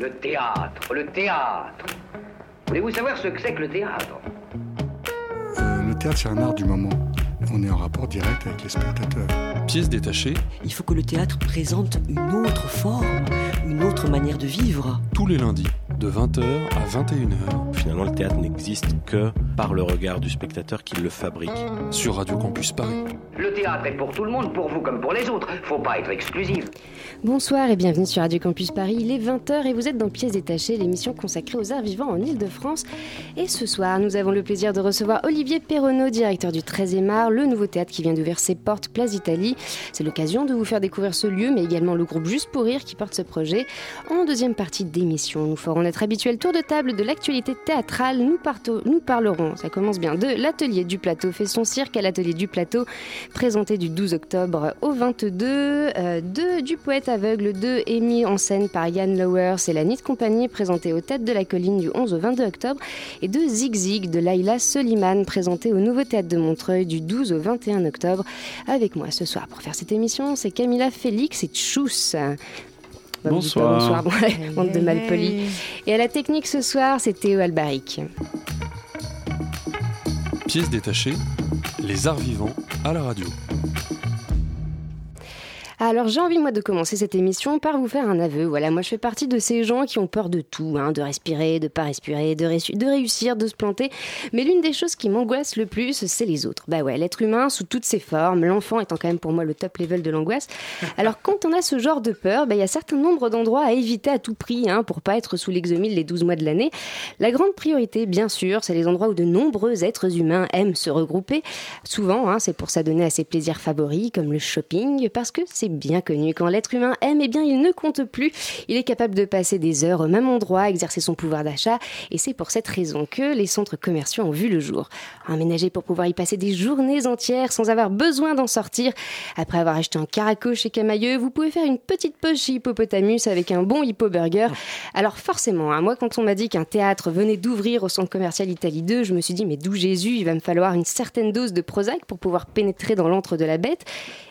Le théâtre, le théâtre. Voulez-vous savoir ce que c'est que le théâtre? Euh, le théâtre, c'est un art du moment. On est en rapport direct avec les spectateurs. Pièce détachée, Il faut que le théâtre présente une autre forme, une autre manière de vivre. tous les lundis, de 20h à 21h, Finalement, le théâtre n'existe que par le regard du spectateur qui le fabrique. sur Radio Campus Paris. Le théâtre est pour tout le monde, pour vous comme pour les autres. Faut pas être exclusif. Bonsoir et bienvenue sur Radio Campus Paris. Il est 20h et vous êtes dans Pièces détachées, l'émission consacrée aux arts vivants en Ile-de-France. Et ce soir, nous avons le plaisir de recevoir Olivier Perronneau, directeur du 13e art, le nouveau théâtre qui vient d'ouvrir ses portes, Place d'Italie. C'est l'occasion de vous faire découvrir ce lieu, mais également le groupe Juste pour Rire qui porte ce projet. En deuxième partie d'émission, nous ferons notre habituel tour de table de l'actualité théâtrale. Nous, parlerons, ça commence bien, de l'atelier du plateau, fait son cirque à l'atelier du plateau, présenté du 12 octobre au 22, euh, de, du poète aveugle 2 et mis en scène par Yann Lower, c'est la Nid Compagnie présentée aux têtes de la colline du 11 au 22 octobre, et de Zig Zig de Laila Soliman présenté au Nouveau Théâtre de Montreuil du 12 au 21 octobre. Avec moi ce soir pour faire cette émission, c'est Camilla Félix et Tchous. Bah, Bonsoir. Bonsoir, bande de malpolis. Et à la technique ce soir, c'est Théo Albaric. Pièce détachée, les arts vivants à la radio. Alors j'ai envie moi de commencer cette émission par vous faire un aveu. Voilà, moi je fais partie de ces gens qui ont peur de tout, hein, de respirer, de pas respirer, de, de réussir, de se planter. Mais l'une des choses qui m'angoisse le plus, c'est les autres. Bah ouais, l'être humain sous toutes ses formes, l'enfant étant quand même pour moi le top level de l'angoisse. Alors quand on a ce genre de peur, bah, il y a certain nombre d'endroits à éviter à tout prix hein, pour pas être sous l'exomile les 12 mois de l'année. La grande priorité, bien sûr, c'est les endroits où de nombreux êtres humains aiment se regrouper. Souvent, hein, c'est pour s'adonner à ses plaisirs favoris, comme le shopping, parce que c'est bien connu. Quand l'être humain aime, eh bien, il ne compte plus. Il est capable de passer des heures au même endroit, exercer son pouvoir d'achat, et c'est pour cette raison que les centres commerciaux ont vu le jour. Aménagés pour pouvoir y passer des journées entières sans avoir besoin d'en sortir. Après avoir acheté un caraco chez Camailleux, vous pouvez faire une petite pause chez Hippopotamus avec un bon Hippo Burger. Alors forcément, hein, moi quand on m'a dit qu'un théâtre venait d'ouvrir au centre commercial Italie 2, je me suis dit mais d'où Jésus, il va me falloir une certaine dose de Prozac pour pouvoir pénétrer dans l'antre de la bête.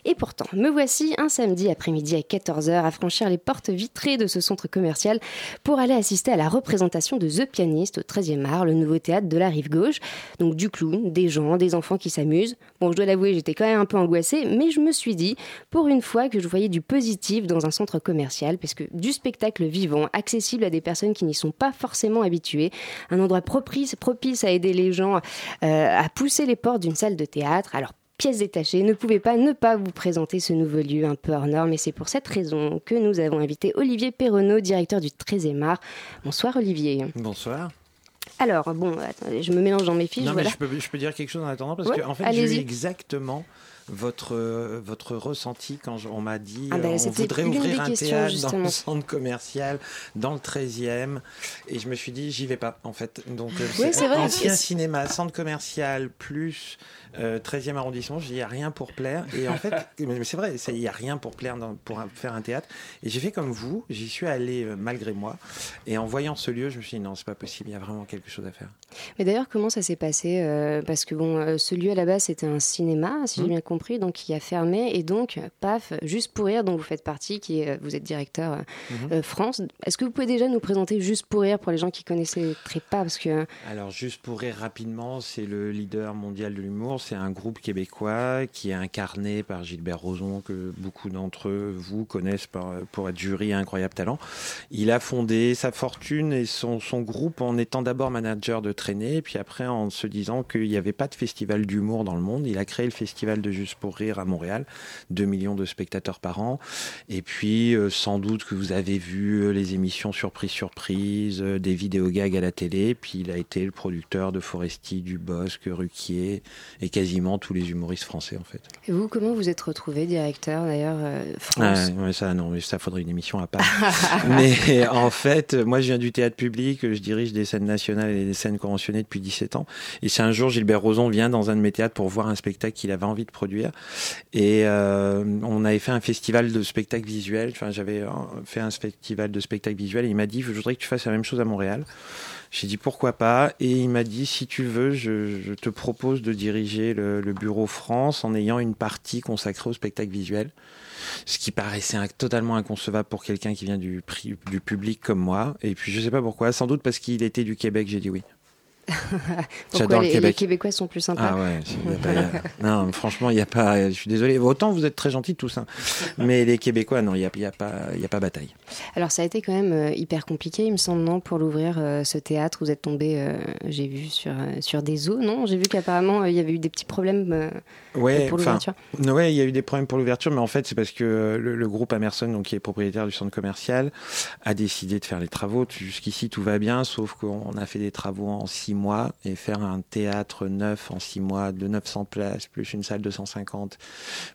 Et pourtant, me voici un samedi après-midi à 14h à franchir les portes vitrées de ce centre commercial pour aller assister à la représentation de The Pianist au 13e art, le nouveau théâtre de la rive gauche. Donc du clown, des gens, des enfants qui s'amusent. Bon, je dois l'avouer, j'étais quand même un peu angoissée, mais je me suis dit, pour une fois, que je voyais du positif dans un centre commercial, parce que du spectacle vivant, accessible à des personnes qui n'y sont pas forcément habituées, un endroit propice, à aider les gens euh, à pousser les portes d'une salle de théâtre. Alors pièce détachée, ne pouvait pas ne pas vous présenter ce nouveau lieu un peu hors norme et c'est pour cette raison que nous avons invité Olivier Perronneau, directeur du 13e art. Bonsoir Olivier. Bonsoir. Alors, bon, attendez, je me mélange dans mes fiches, Non, mais je, peux, je peux dire quelque chose en attendant parce Ouais, que en fait, j'ai eu exactement votre, votre ressenti quand je- on m'a dit Ah ben, on voudrait ouvrir un théâtre dans le centre commercial, dans le 13e. Et je me suis dit, j'y vais pas, en fait. Donc, euh, Oui, c'est vrai. Ancien cinéma, centre commercial, plus euh, 13e arrondissement, je dis, il n'y a rien pour plaire. Et en fait, c'est vrai, il n'y a rien pour plaire dans- pour faire un théâtre. Et j'ai fait comme vous, j'y suis allé euh, malgré moi. Et en voyant ce lieu, je me suis dit, non, c'est pas possible, il y a vraiment quelque chose à faire. Mais d'ailleurs, comment ça s'est passé euh, Parce que bon, ce lieu à la base c'était un cinéma, si j'ai Mhm. bien compris, donc qui a fermé et donc, paf, juste pour rire, dont vous faites partie, qui est, vous êtes directeur Mhm. euh, France. Est-ce que vous pouvez déjà nous présenter juste pour rire pour les gens qui connaissaient très pas Parce que Alors, juste pour rire rapidement, c'est le leader mondial de l'humour. C'est un groupe québécois qui est incarné par Gilbert Rozon, que beaucoup d'entre vous connaissent par- pour être jury à Incroyable Talent. Il a fondé sa fortune et son, son groupe en étant d'abord manager de traînée, puis après en se disant qu'il n'y avait pas de festival d'humour dans le monde. Il a créé le festival de Juste pour Rire à Montréal, 2 millions de spectateurs par an. Et puis, euh, sans doute que vous avez vu euh, les émissions Surprise Surprise, euh, des vidéos gags à la télé. Puis il a été le producteur de Foresti, Dubosc, Ruquier et quasiment tous les humoristes français en fait. et vous, comment vous êtes retrouvé directeur d'ailleurs euh, Ah, France ouais, ça non, mais ça faudrait une émission à part. mais en fait, moi je viens du théâtre public, je dirige des scènes nationales et des scènes conventionnées depuis 17 ans. Et si un jour Gilbert Rozon vient dans un de mes théâtres pour voir un spectacle qu'il avait envie de produire Et euh, on avait fait un festival de spectacle visuel. Enfin, j'avais euh, fait un festival de spectacle visuel et il m'a dit, je voudrais que tu fasses la même chose à Montréal. J'ai dit pourquoi pas? Et il m'a dit si tu veux je, te propose de diriger le, bureau France en ayant une partie consacrée au spectacle visuel. Ce qui paraissait totalement inconcevable pour quelqu'un qui vient du, du public comme moi. Et puis je sais pas pourquoi. Sans doute parce qu'il était du Québec. J'ai dit oui Pourquoi les, les, Québécois sont plus sympas Ah ouais, y a pas, a... non, franchement, il n'y a pas. Je suis désolé. Autant vous êtes très gentils tous, hein. mais les Québécois, non, il n'y a, y a, pas, y a pas bataille. Alors ça a été quand même euh, hyper compliqué, il me semble, non, pour l'ouvrir euh, ce théâtre. Vous êtes tombé, euh, j'ai vu sur sur des eaux, non? J'ai vu qu'apparemment il y avait eu des petits problèmes ouais, pour l'ouverture. Ouais, il y a eu des problèmes pour l'ouverture, mais en fait c'est parce que le, le, groupe Amerson, donc qui est propriétaire du centre commercial, a décidé de faire les travaux. Jusqu'ici tout va bien, sauf qu'on a fait des travaux en six mois et faire un théâtre neuf en six mois de 900 places, plus une salle de 150,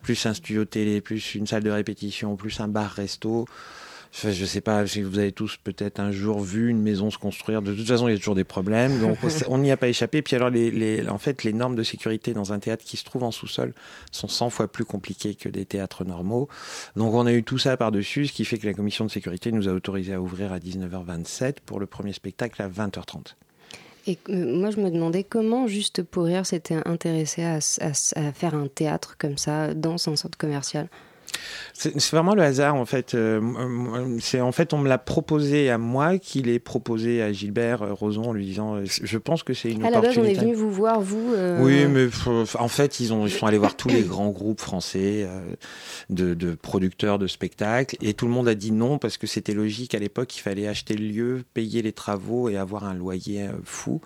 plus un studio télé, plus une salle de répétition, plus un bar-resto. Enfin, je sais pas, vous avez tous peut-être un jour vu une maison se construire. De toute façon, il y a toujours des problèmes, donc on n'y a pas échappé. Puis alors, les, les, en fait, les normes de sécurité dans un théâtre qui se trouve en sous-sol sont 100 fois plus compliquées que des théâtres normaux. Donc on a eu tout ça par-dessus, ce qui fait que la commission de sécurité nous a autorisé à ouvrir à 19h27 pour le premier spectacle à 20h30. Et euh, moi, je me demandais comment Juste pour rire s'était intéressé à, à, à, faire un théâtre comme ça dans un centre commercial. C'est vraiment le hasard en fait. Euh, c'est en fait on me l'a proposé à moi qu'il est proposé à Gilbert Rozon en lui disant je pense que c'est une à opportunité. À la base on est venu vous voir vous. Euh... Oui mais en fait ils ont ils sont allés voir tous les grands groupes français euh, de, de, producteurs de spectacles et tout le monde a dit non parce que c'était logique à l'époque il fallait acheter le lieu, payer les travaux et avoir un loyer euh, fou.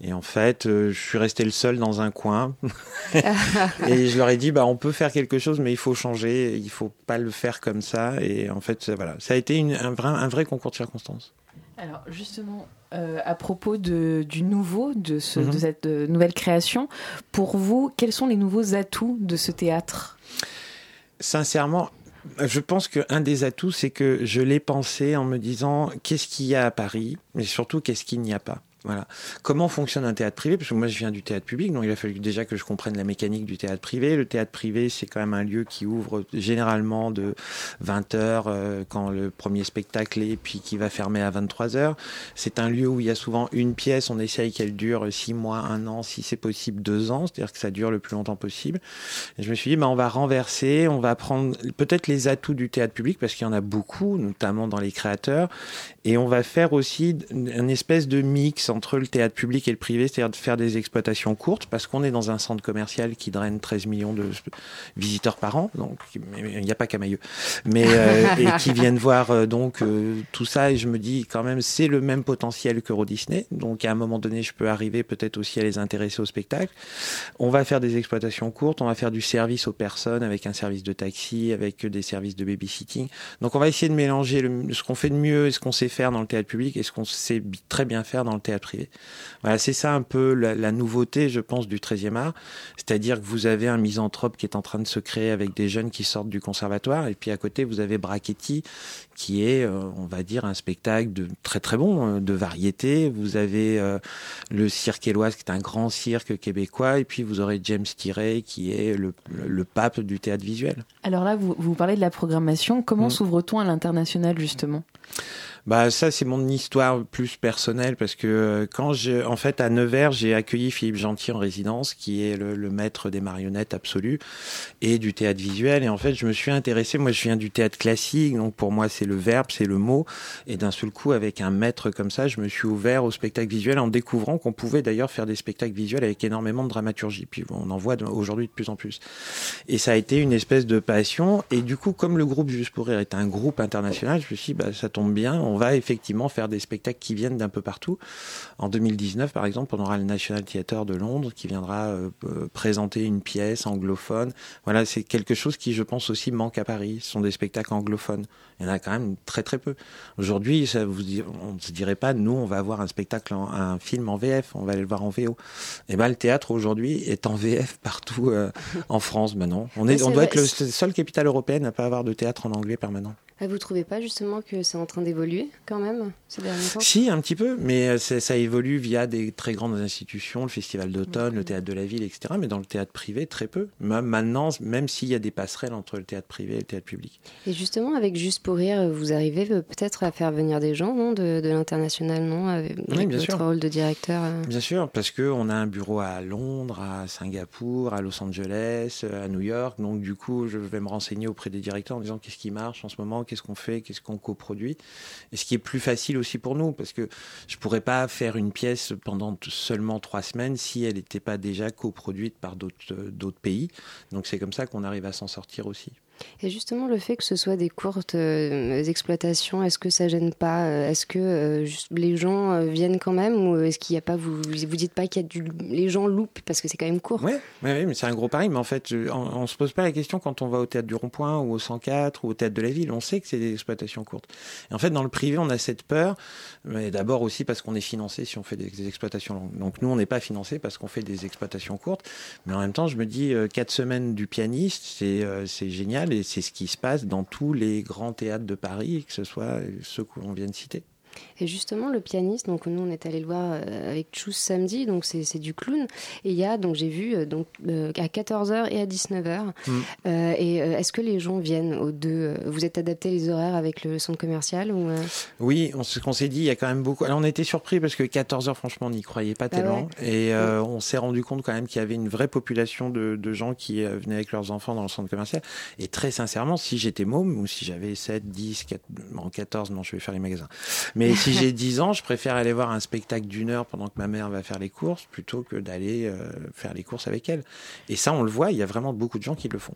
Et en fait, euh, je suis resté le seul dans un coin. et je leur ai dit, bah, on peut faire quelque chose, mais il faut changer. Il faut pas le faire comme ça. Et en fait, voilà, ça a été une, un, vrai, un vrai concours de circonstances. Alors justement, euh, à propos de, du nouveau, de, ce, mm -hmm. de cette de nouvelle création, pour vous, quels sont les nouveaux atouts de ce théâtre? Sincèrement, je pense qu'un des atouts, c'est que je l'ai pensé en me disant qu'est-ce qu'il y a à Paris, mais surtout qu'est-ce qu'il n'y a pas? Voilà. Comment fonctionne un théâtre privé? Parce que moi, je viens du théâtre public, donc il a fallu déjà que je comprenne la mécanique du théâtre privé. Le théâtre privé, c'est quand même un lieu qui ouvre généralement de 20 heures euh, quand le premier spectacle est, puis qui va fermer à 23 heures. C'est un lieu où il y a souvent une pièce. On essaye qu'elle dure six mois, un an, si c'est possible deux ans, c'est-à-dire que ça dure le plus longtemps possible. Je me suis dit, bah, on va renverser, on va prendre peut-être les atouts du théâtre public parce qu'il y en a beaucoup, notamment dans les créateurs, et on va faire aussi une espèce de mix entre le théâtre public et le privé, c'est-à-dire de faire des exploitations courtes, parce qu'on est dans un centre commercial qui draine 13 millions de visiteurs par an, donc il n'y a pas qu'à Mailleux, mais euh, et qui viennent voir euh, donc euh, tout ça, et je me dis quand même c'est le même potentiel qu'Euro Disney, donc à un moment donné je peux arriver peut-être aussi à les intéresser au spectacle. On va faire des exploitations courtes, on va faire du service aux personnes avec un service de taxi, avec des services de babysitting, donc on va essayer de mélanger ce qu'on fait de mieux et ce qu'on sait faire dans le théâtre public et ce qu'on sait très bien faire dans le théâtre privé. Voilà, c'est ça un peu la, la, nouveauté, je pense, du 13e art. C'est-à-dire que vous avez un misanthrope qui est en train de se créer avec des jeunes qui sortent du conservatoire, et puis à côté, vous avez Brachetti, qui est, euh, on va dire, un spectacle de très très bon, de variété. Vous avez euh, le cirque éloise, qui est un grand cirque québécois, et puis vous aurez James Tirey, qui est le, le, le, pape du théâtre visuel. Alors là, vous, vous parlez de la programmation. Comment mmh. s'ouvre-t-on à l'international, justement? Bah ça c'est mon histoire plus personnelle parce que quand j'ai en fait à Nevers j'ai accueilli Philippe Gentil en résidence qui est le, maître des marionnettes absolu et du théâtre visuel. Et en fait je me suis intéressé. Moi je viens du théâtre classique donc pour moi c'est le verbe c'est le mot. Et d'un seul coup avec un maître comme ça je me suis ouvert au spectacle visuel en découvrant qu'on pouvait d'ailleurs faire des spectacles visuels avec énormément de dramaturgie. Puis on en voit aujourd'hui de plus en plus. Et ça a été une espèce de passion. Et du coup comme le groupe Juste pour rire est un groupe international je me suis dit bah ça tombe bien va effectivement faire des spectacles qui viennent d'un peu partout. En 2019, par exemple, on aura le National Theatre de Londres qui viendra euh, présenter une pièce anglophone. Voilà, c'est quelque chose qui, je pense, aussi manque à Paris. Ce sont des spectacles anglophones. Il y en a quand même très très peu. Aujourd'hui, on ne se dirait pas, nous, on va avoir un spectacle, en, un film en VF, on va aller le voir en VO. Et ben, le théâtre aujourd'hui est en VF partout euh, en France maintenant. On est, on doit être le seul capitale européenne à pas avoir de théâtre en anglais permanent. Ah, vous trouvez pas justement que c'est en train d'évoluer quand même ces derniers temps? Si, un petit peu, mais euh, ça évolue via des très grandes institutions, le Festival d'automne, le Théâtre de la Ville, etc. Mais dans le théâtre privé, très peu. Même maintenant, même s'il y a des passerelles entre le théâtre privé et le théâtre public. Et justement, avec Juste pour rire, vous arrivez euh, peut-être à faire venir des gens non, de, de l'international, non avec Oui, bien votre sûr. rôle de directeur euh? Bien sûr, parce qu'on a un bureau à Londres, à Singapour, à Los Angeles, à New York. Donc du coup, je vais me renseigner auprès des directeurs en disant qu'est-ce qui marche en ce moment, qu'est-ce qu'on fait, qu'est-ce qu'on coproduit. Et ce qui est plus facile aussi pour nous, parce que je pourrais pas faire une pièce pendant seulement trois semaines si elle n'était pas déjà coproduite par euh, d'autres pays. Donc c'est comme ça qu'on arrive à s'en sortir aussi. Et justement, le fait que ce soit des courtes euh, exploitations, est-ce que ça gêne pas euh, Est-ce que euh, les gens viennent quand même Ou est-ce qu'il n'y a pas, vous vous dites pas qu'il y a. Les gens loupent parce que c'est quand même court? Ouais, mais c'est un gros pari. Mais en fait, on, on se pose pas la question quand on va au théâtre du Rond-Point ou au 104 ou au théâtre de la ville. On sait que c'est des exploitations courtes. Et en fait, dans le privé, on a cette peur. Mais d'abord aussi parce qu'on est financé si on fait des, des exploitations longues. Donc nous, on n'est pas financé parce qu'on fait des exploitations courtes. Mais en même temps, je me dis euh, quatre semaines du pianiste, c'est euh, et c'est ce qui se passe dans tous les grands théâtres de Paris, que ce soit ceux qu'on vient de citer. Et justement, le pianiste, donc nous on est allé le voir euh, avec Chus samedi, donc c'est du clown. Et il y a, donc j'ai vu, euh, donc euh, à 14h et à 19h. Mm. Euh, et euh, est-ce que les gens viennent aux deux Vous êtes adapté les horaires avec le centre commercial ou Oui, on, ce qu'on s'est dit, il y a quand même beaucoup. Alors on était surpris parce que 14 heures, franchement, on n'y croyait pas Bah tellement. Et on s'est rendu compte quand même qu'il y avait une vraie population de, de gens qui venaient avec leurs enfants dans le centre commercial. Et très sincèrement, si j'étais môme ou si j'avais 7, 10, 4, non, 14, non, je vais faire les magasins. Mais si j'ai 10 ans, je préfère aller voir un spectacle d'une heure pendant que ma mère va faire les courses plutôt que d'aller euh, faire les courses avec elle. Et ça, on le voit, il y a vraiment beaucoup de gens qui le font.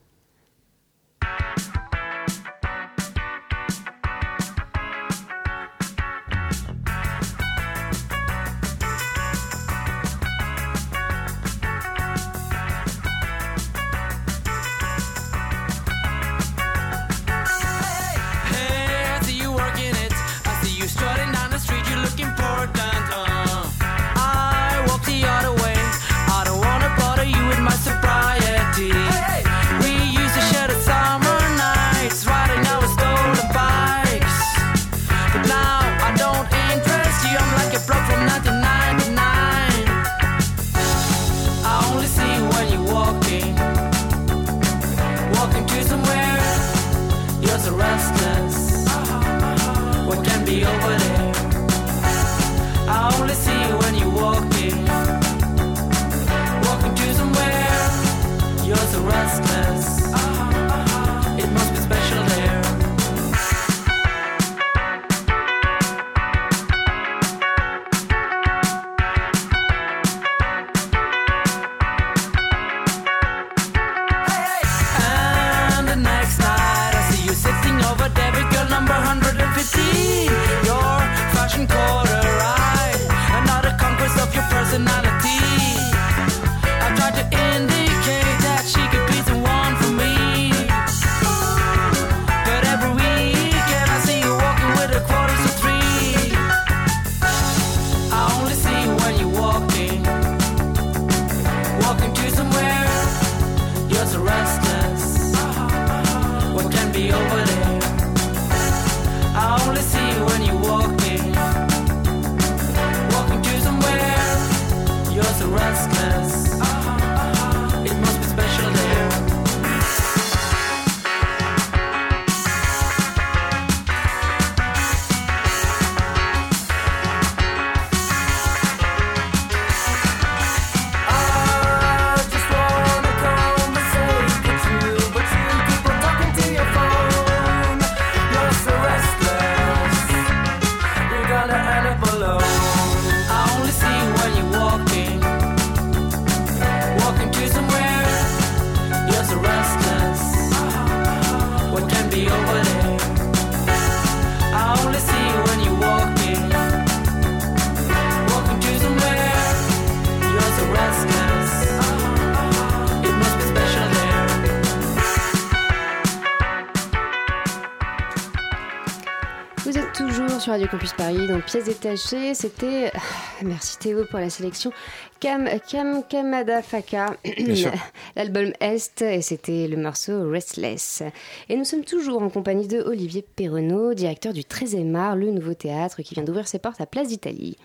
Radio Campus Paris, donc pièce détachée, c'était, ah, merci Théo pour la sélection, Kam, Kam Kamada Faka, l'album Est, et c'était le morceau Restless. Et nous sommes toujours en compagnie de Olivier Perronneau, directeur du 13e art, le nouveau théâtre qui vient d'ouvrir ses portes à Place d'Italie.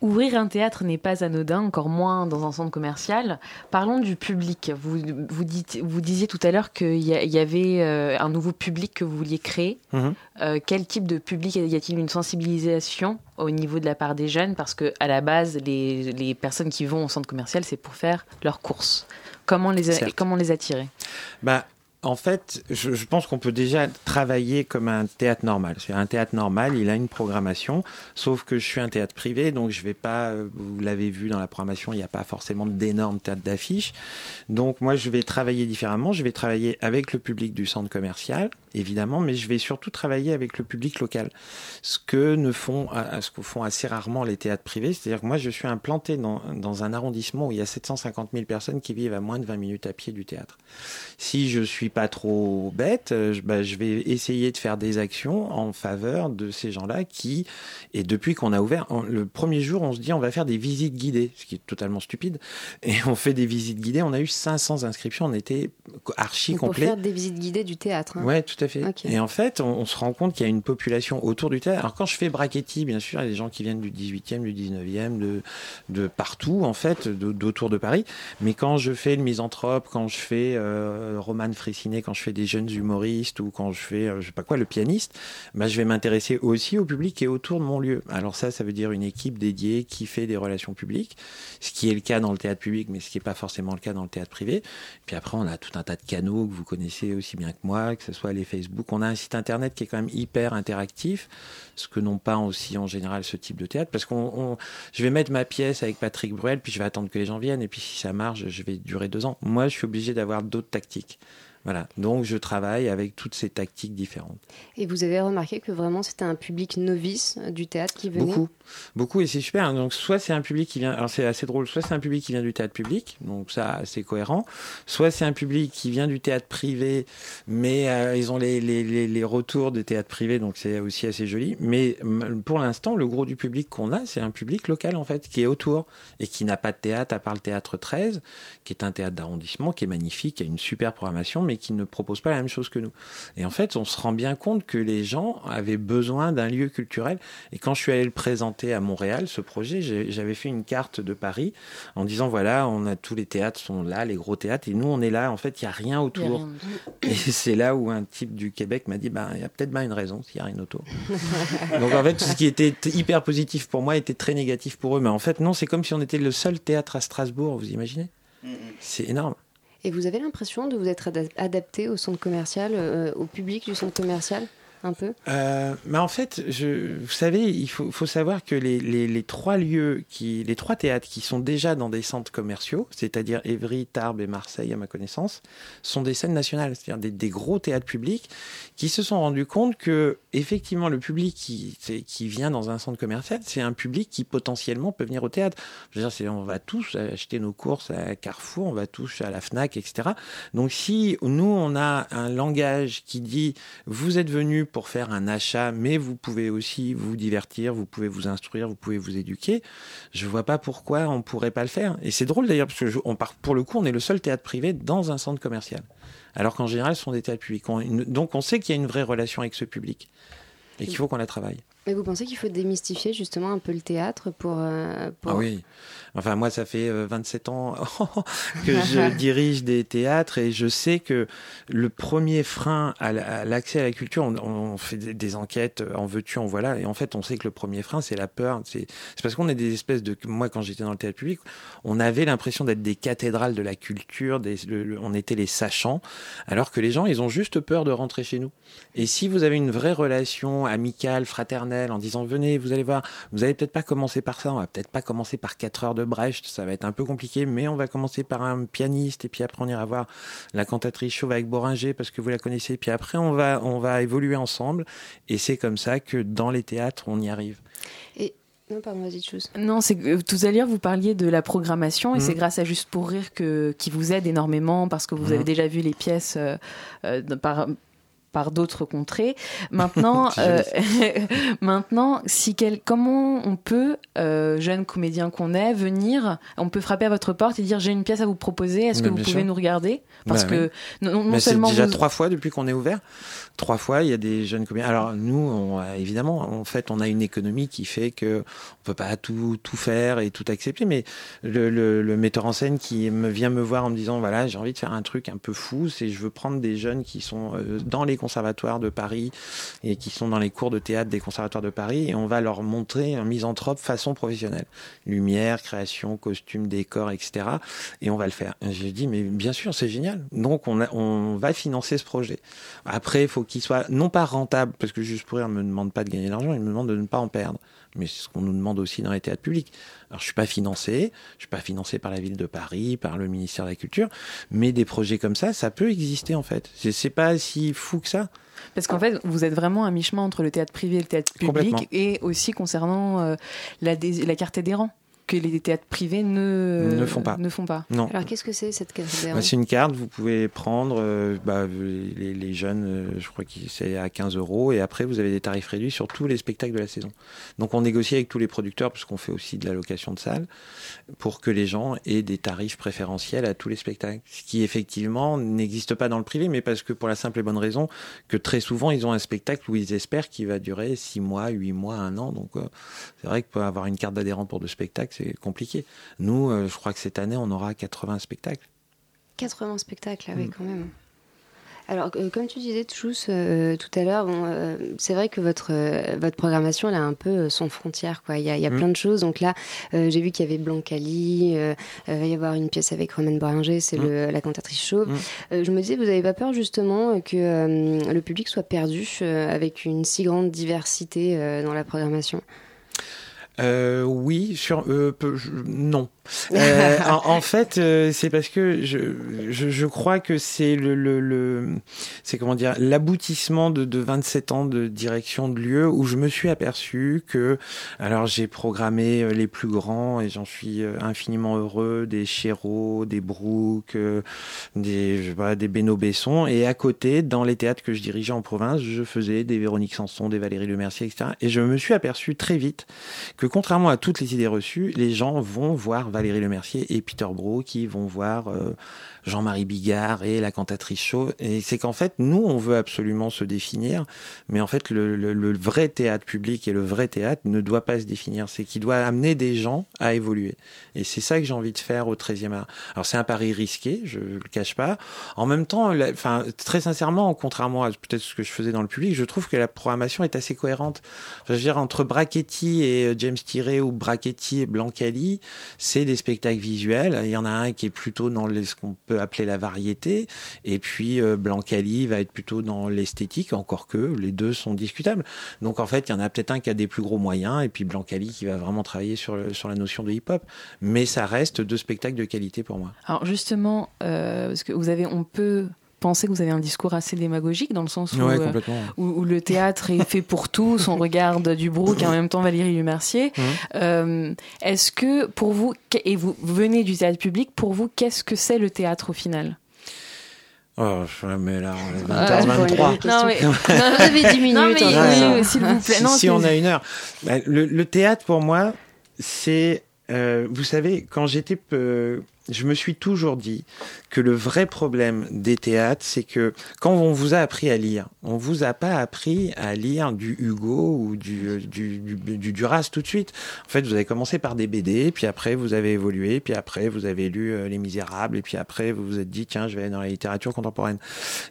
Ouvrir un théâtre n'est pas anodin, encore moins dans un centre commercial. Parlons du public. Vous, vous, dites, vous disiez tout à l'heure qu'il y, y, avait euh, un nouveau public que vous vouliez créer. Mhm. Euh, quel type de public Y a-t-il une sensibilisation au niveau de la part des jeunes? Parce que à la base, les, les personnes qui vont au centre commercial, c'est pour faire leurs courses. Comment les, comment les attirer? Bah, en fait, je, pense qu'on peut déjà travailler comme un théâtre normal. Un théâtre normal, il a une programmation, sauf que je suis un théâtre privé, donc je vais pas, vous l'avez vu dans la programmation, il n'y a pas forcément d'énormes théâtres d'affiches. Donc moi, je vais travailler différemment. Je vais travailler avec le public du centre commercial, évidemment, mais je vais surtout travailler avec le public local. Ce que ne font, ce que assez rarement les théâtres privés, c'est-à-dire que moi, je suis implanté dans, dans un arrondissement où il y a 750 000 personnes qui vivent à moins de 20 minutes à pied du théâtre. Si je suis pas trop bête, je, bah, je vais essayer de faire des actions en faveur de ces gens-là qui, et depuis qu'on a ouvert, le premier jour, on se dit on va faire des visites guidées, ce qui est totalement stupide, et on fait des visites guidées. On a eu 500 inscriptions, on était archi Donc complet. Pour faire des visites guidées du théâtre. Hein. Ouais, tout à fait. Et en fait, on, on se rend compte qu'il y a une population autour du théâtre. Alors quand je fais Brachetti, bien sûr, il y a des gens qui viennent du 18e, du 19e, de, de partout, en fait, d'autour de Paris. Mais quand je fais le misanthrope, quand je fais euh, Roman Quand je fais des jeunes humoristes ou quand je fais, euh, je sais pas quoi, le pianiste, bah, je vais m'intéresser aussi au public est autour de mon lieu. Alors ça, ça veut dire une équipe dédiée qui fait des relations publiques, ce qui est le cas dans le théâtre public, mais ce qui n'est pas forcément le cas dans le théâtre privé. Puis après, on a tout un tas de canaux que vous connaissez aussi bien que moi, que ce soit les Facebook. On a un site internet qui est quand même hyper interactif, ce que n'ont pas aussi en général ce type de théâtre, parce qu'on, on- je vais mettre ma pièce avec Patrick Bruel, puis je vais attendre que les gens viennent, et puis si ça marche, je vais durer deux ans. Moi, je suis obligé d'avoir d'autres tactiques. Voilà. Donc, je travaille avec toutes ces tactiques différentes. Et vous avez remarqué que vraiment c'était un public novice euh, du théâtre qui venait? Beaucoup, beaucoup, et c'est super. Donc, soit c'est un public qui vient, alors c'est assez drôle, soit c'est un public qui vient du théâtre public, donc ça, c'est cohérent. Soit c'est un public qui vient du théâtre privé, mais euh, ils ont les, les, les, les retours des théâtres privés, donc c'est aussi assez joli. Mais pour l'instant, le gros du public qu'on a, c'est un public local, en fait, qui est autour et qui n'a pas de théâtre à part le théâtre 13, qui est un théâtre d'arrondissement, qui est magnifique, qui a une super programmation, mais qui ne propose pas la même chose que nous. Et en fait, on se rend bien compte que les gens avaient besoin d'un lieu culturel. Et quand je suis allé le présenter à Montréal, ce projet, j'avais fait une carte de Paris en disant voilà, on a tous les théâtres sont là, les gros théâtres, et nous on est là. En fait, il y a rien a autour. rien. Et c'est là où un type du Québec m'a dit bah il y a peut-être bien une raison s'il y a rien autour. Donc en fait, tout ce qui était hyper positif pour moi était très négatif pour eux. Mais en fait, non, c'est comme si on était le seul théâtre à Strasbourg. Vous imaginez? C'est énorme. Et vous avez l'impression de vous être ada- adapté au centre commercial, euh, au public du centre commercial? Un peu Euh, en fait, vous savez, il faut, savoir que les, trois lieux, qui, les trois théâtres qui sont déjà dans des centres commerciaux, c'est-à-dire Évry, Tarbes et Marseille, à ma connaissance, sont des scènes nationales, c'est-à-dire des, gros théâtres publics qui se sont rendus compte que, effectivement, le public qui, qui vient dans un centre commercial, c'est un public qui potentiellement peut venir au théâtre. Je on va tous acheter nos courses à Carrefour, on va tous à la Fnac, etc. Donc, si nous, on a un langage qui dit, vous êtes venu pour faire un achat, mais vous pouvez aussi vous divertir, vous pouvez vous instruire, vous pouvez vous éduquer. Je vois pas pourquoi on pourrait pas le faire. Et c'est drôle d'ailleurs parce que je- on part, pour le coup, on est le seul théâtre privé dans un centre commercial, alors qu'en général, ce sont des théâtres publics. On- une- donc, on sait qu'il y a une vraie relation avec ce public et qu'il faut qu'on la travaille. Mais vous pensez qu'il faut démystifier justement un peu le théâtre pour... euh, pour- Ah oui. Enfin, moi, ça fait euh, 27 ans que je dirige des théâtres et je sais que le premier frein à la- à l'accès à la culture, on, on fait des, enquêtes, euh, en veux-tu, en voilà, et en fait, on sait que le premier frein, c'est la peur. C'est parce qu'on est des espèces de. Moi, quand j'étais dans le théâtre public, on avait l'impression d'être des cathédrales de la culture, des, le- on était les sachants, alors que les gens, ils ont juste peur de rentrer chez nous. Et si vous avez une vraie relation amicale, fraternelle, en disant venez, vous allez voir, vous allez peut-être pas commencer par ça, on va peut-être pas commencer par 4 heures de Brecht, ça va être un peu compliqué, mais on va commencer par un pianiste, et puis après on ira voir la cantatrice chauve avec Boringer parce que vous la connaissez, puis après on va, on va évoluer ensemble, et c'est comme ça que dans les théâtres on y arrive. Et... Non, pardon, vas-y, chose. Non, c'est que euh, tout à l'heure vous parliez de la programmation et c'est grâce à Juste pour rire que qui vous aide énormément parce que vous Mhm. avez déjà vu les pièces euh, euh, par par d'autres contrées. Maintenant, euh, maintenant, si quel, comment on peut, euh, jeune comédien qu'on est, venir, on peut frapper à votre porte et dire j'ai une pièce à vous proposer, est-ce que vous pouvez sûr. nous regarder? Parce Bah que non, non Mais seulement déjà vous- trois fois depuis qu'on est ouvert. Trois fois, il y a des jeunes comédiens. Alors nous, on, a- évidemment, en fait, on a une économie qui fait que on peut pas tout tout faire et tout accepter. Mais le, le, le metteur en scène qui me vient me voir en me disant voilà, j'ai envie de faire un truc un peu fou, c'est je veux prendre des jeunes qui sont euh, dans les conservatoires de Paris et qui sont dans les cours de théâtre des conservatoires de Paris et on va leur montrer un misanthrope façon professionnelle, lumière, création, costume, décor, etc. Et on va le faire. Et J'ai dit mais bien sûr, c'est génial. Donc on, va financer ce projet. Après, il faut qu'il soit non pas rentable, parce que juste pour rire, on me demande pas de gagner de l'argent, il me demande de ne pas en perdre. Mais c'est ce qu'on nous demande aussi dans les théâtres publics. Alors, je suis pas financé, je suis pas financé par la ville de Paris, par le ministère de la Culture, mais des projets comme ça, ça peut exister en fait. C'est- pas si fou que ça. Parce qu'en fait, vous êtes vraiment à mi-chemin entre le théâtre privé et le théâtre public, et aussi concernant euh, la, la carte adhérent, que les théâtres privés ne, Ne font pas. Ne font pas. Non. Alors qu'est-ce que c'est cette carte Bah, c'est une carte, vous pouvez prendre, euh, bah, les, les jeunes, euh, je crois que c'est à 15 euros, et après vous avez des tarifs réduits sur tous les spectacles de la saison. Donc on négocie avec tous les producteurs, parce qu'on fait aussi de la location de salles, pour que les gens aient des tarifs préférentiels à tous les spectacles. Ce qui effectivement n'existe pas dans le privé, mais parce que pour la simple et bonne raison que très souvent ils ont un spectacle où ils espèrent qu'il va durer 6 mois, 8 mois, 1 an. Donc euh, c'est vrai que pour avoir une carte d'adhérent pour deux spectacles, c'est compliqué. Nous, euh, je crois que cette année, on aura 80 spectacles. 80 spectacles, ah oui, Mm. quand même. Alors, euh, comme tu disais, euh, tout à l'heure, bon, euh, c'est vrai que votre, votre programmation, elle a un peu sans frontières. Quoi. Il y a, il y a Mm. plein de choses. Donc là, j'ai vu qu'il y avait Blancali, il va y avoir une pièce avec Romaine Boringer, c'est Mm. la cantatrice chauve. Je me disais, vous n'avez pas peur justement que le public soit perdu avec une si grande diversité dans la programmation? Euh, oui, sur euh, peu- je- non. Euh, en, en fait, euh, c'est parce que je, je, je crois que c'est le, le, le c'est comment dire l'aboutissement de, de 27 ans de direction de lieu où je me suis aperçu que alors j'ai programmé euh, les plus grands et j'en suis euh, infiniment heureux des Chéreau, des Brook, euh, des je sais pas, des Beno Besson et à côté dans les théâtres que je dirigeais en province, je faisais des Véronique Sanson, des Valérie Lemercier, etc. Et je me suis aperçu très vite que contrairement à toutes les idées reçues, les gens vont voir Valérie Lemercier et Peter Brook, qui vont voir euh, Jean-Marie Bigard et la cantatrice chauve. Et c'est qu'en fait, nous, on veut absolument se définir, mais en fait, le, vrai théâtre public et le vrai théâtre ne doit pas se définir. C'est qu'il doit amener des gens à évoluer. Et c'est ça que j'ai envie de faire au 13e art. Alors, c'est un pari risqué, je le cache pas. En même temps, très sincèrement, contrairement à peut-être ce que je faisais dans le public, je trouve que la programmation est assez cohérente. Enfin, je veux dire, entre Brachetti et euh, James Tiré ou Brachetti et Blancali, c'est des spectacles visuels. Il y en a un qui est plutôt dans ce qu'on peut appeler la variété, et puis euh, Blancali va être plutôt dans l'esthétique, encore que les deux sont discutables. Donc en fait, il y en a peut-être un qui a des plus gros moyens, et puis Blancali qui va vraiment travailler sur, le- sur la notion de hip-hop. Mais ça reste deux spectacles de qualité pour moi. Alors justement, euh, parce que vous avez, on peut penser que vous avez un discours assez démagogique dans le sens où, euh, complètement. où, où le théâtre est fait pour tous, on regarde Dubrouk et en même temps Valérie Lemercier. Mhm. Euh, Est-ce que pour vous, et vous venez du théâtre public, pour vous, qu'est-ce que c'est le théâtre au final? Oh, je- mais là, on est Euh, 20h23. Non, mais, Vous avez 10 minutes. non, mais hein. oui, s'il vous plaît. Si, Non, si on a une heure. Bah, le, le théâtre, pour moi, c'est... euh, vous savez, quand j'étais... je me suis toujours dit que le vrai problème des théâtres, c'est que quand on vous a appris à lire, on vous a pas appris à lire du Hugo ou du, du, du, du Duras tout de suite. En fait, vous avez commencé par des BD, puis après vous avez évolué, puis après vous avez lu euh, Les Misérables, et puis après vous vous êtes dit tiens, je vais aller dans la littérature contemporaine.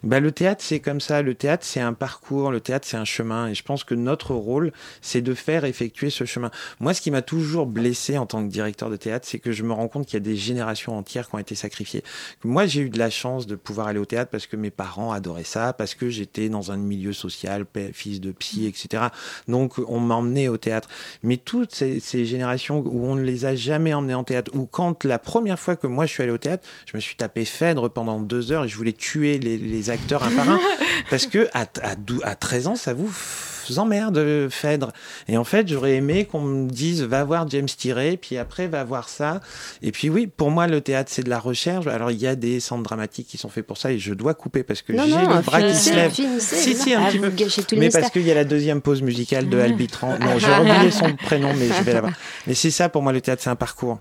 Bah, le théâtre, c'est comme ça. Le théâtre, c'est un parcours. Le théâtre, c'est un chemin. Et je pense que notre rôle, c'est de faire effectuer ce chemin. Moi, ce qui m'a toujours blessé en tant que directeur de théâtre, c'est que je me rends compte qu'il y a des générations entières qui ont été sacrifiées. Moi, j'ai eu de la chance de pouvoir aller au théâtre parce que mes parents adoraient ça, parce que j'étais dans un milieu social, fils de psy, etc. Donc, on m'emmenait au théâtre. Mais toutes ces, ces générations où on ne les a jamais emmenés en théâtre, ou quand la première fois que moi je suis allé au théâtre, je me suis tapé Phèdre pendant deux heures et je voulais tuer les, les acteurs un par un. parce que à, à, à 13 ans, ça vous, vous emmerde, Phèdre. Et en fait, j'aurais aimé qu'on me dise, va voir James Tiré, puis après, va voir ça. Et puis oui, pour moi, le théâtre, c'est de la recherche. Alors, il y a des centres dramatiques qui sont faits pour ça, et je dois couper parce que j'ai le bras qui se lève. Si, si, un Ah, petit vous peu. Mais parce qu'il y a la deuxième pause musicale de Albitran. Non, j'ai oublié son prénom, mais je vais voir. Mais c'est ça, pour moi, le théâtre, c'est un parcours.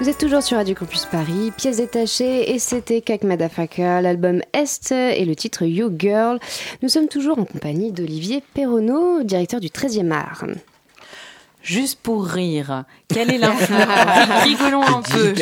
Vous êtes toujours sur Radio Campus Paris, pièce détachée, et c'était Kak Madafaka, l'album Est et le titre You Girl. Nous sommes toujours en compagnie d'Olivier Perronneau, directeur du 13e art. Juste pour rire, quelle est l'influence? Rigolons un peu.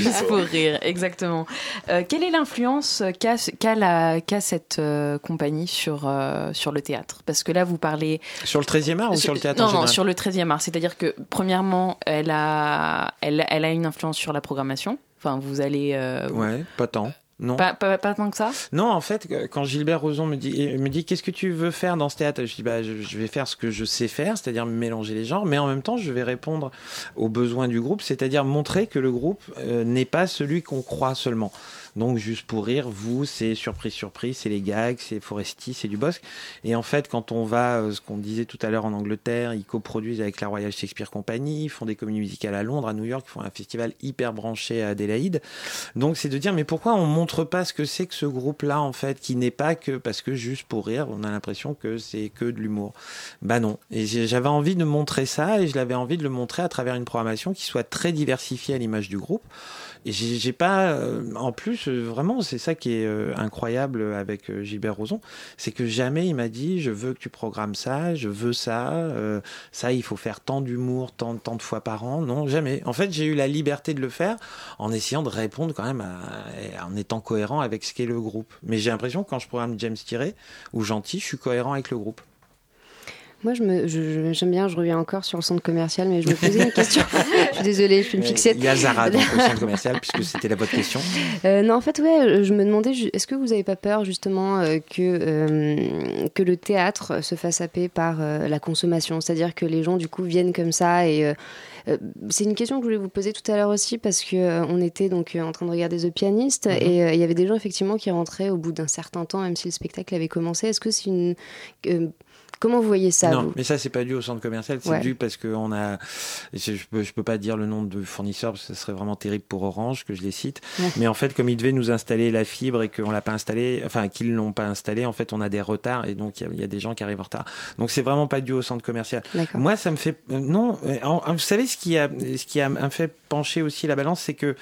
juste pour rire, exactement. Euh, quelle est l'influence qu'a qu'a la- qu'a cette euh, compagnie sur, euh, sur le théâtre? Parce que là, vous parlez... Sur le 13e art ou sur le théâtre Non, en non, sur le 13e art. C'est-à-dire que, premièrement, elle a, elle, elle a une influence sur la programmation. Enfin, vous allez... euh, Ouais, pas tant. Non. pas, pas, pas tant que ça? Non, en fait, quand Gilbert Rozon me dit, me dit qu'est-ce que tu veux faire dans ce théâtre? Je dis bah je, je vais faire ce que je sais faire, c'est-à-dire mélanger les genres, mais en même temps je vais répondre aux besoins du groupe, c'est-à-dire montrer que le groupe euh, n'est pas celui qu'on croit seulement. Donc juste pour rire, vous c'est surprise surprise, c'est les gags, c'est Foresti, c'est du Bosque. Et en fait, quand on va, euh, ce qu'on disait tout à l'heure en Angleterre, ils coproduisent avec la Royal Shakespeare Company, ils font des comédies musicales à Londres, à New York, ils font un festival hyper branché à Adélaïde. Donc c'est de dire mais pourquoi on montre pas ce que c'est que ce groupe-là en fait, qui n'est pas que parce que juste pour rire, on a l'impression que c'est que de l'humour. Bah non. Et j'avais envie de montrer ça et je l'avais envie de le montrer à travers une programmation qui soit très diversifiée à l'image du groupe. Et j'ai pas, euh, en plus, euh, vraiment, c'est ça qui est euh, incroyable avec Gilbert Rozon, c'est que jamais il m'a dit je veux que tu programmes ça, je veux ça, euh, ça il faut faire tant d'humour, tant, tant de fois par an. Non, jamais. En fait, j'ai eu la liberté de le faire en essayant de répondre quand même, à- en étant cohérent avec ce qu'est le groupe. Mais j'ai l'impression que quand je programme James Tiré ou Gentil, je suis cohérent avec le groupe. Moi, je me, je- j'aime bien, je reviens encore sur le centre commercial, mais je me posais une question. je suis désolée, je suis une Euh, fixette. Il y a Zara dans le centre commercial, puisque c'était la bonne question. Euh, non, en fait, ouais, je me demandais, est-ce que vous n'avez pas peur justement euh, que, euh, que le théâtre se fasse happer par la consommation? C'est-à-dire que les gens, du coup, viennent comme ça et. c'est une question que je voulais vous poser tout à l'heure aussi parce que on était donc en train de regarder The Pianist Mhm. et il y avait des gens effectivement qui rentraient au bout d'un certain temps même si le spectacle avait commencé. Est-ce que c'est une comment vous voyez ça non, vous mais ça c'est pas dû au centre commercial, c'est Ouais. dû parce qu'on a, je, je peux, peux pas dire le nom de fournisseur parce que ce serait vraiment terrible pour Orange que je les cite. Ouais. Mais en fait, comme ils devaient nous installer la fibre et qu'on l'a pas installé, enfin qu'ils l'ont pas installé, en fait, on a des retards et donc il y a- il y, a des gens qui arrivent en retard. Donc c'est vraiment pas dû au centre commercial. Moi, ça me fait euh, non. euh, vous savez ce qui a, ce qui a fait pencher aussi la balance, c'est que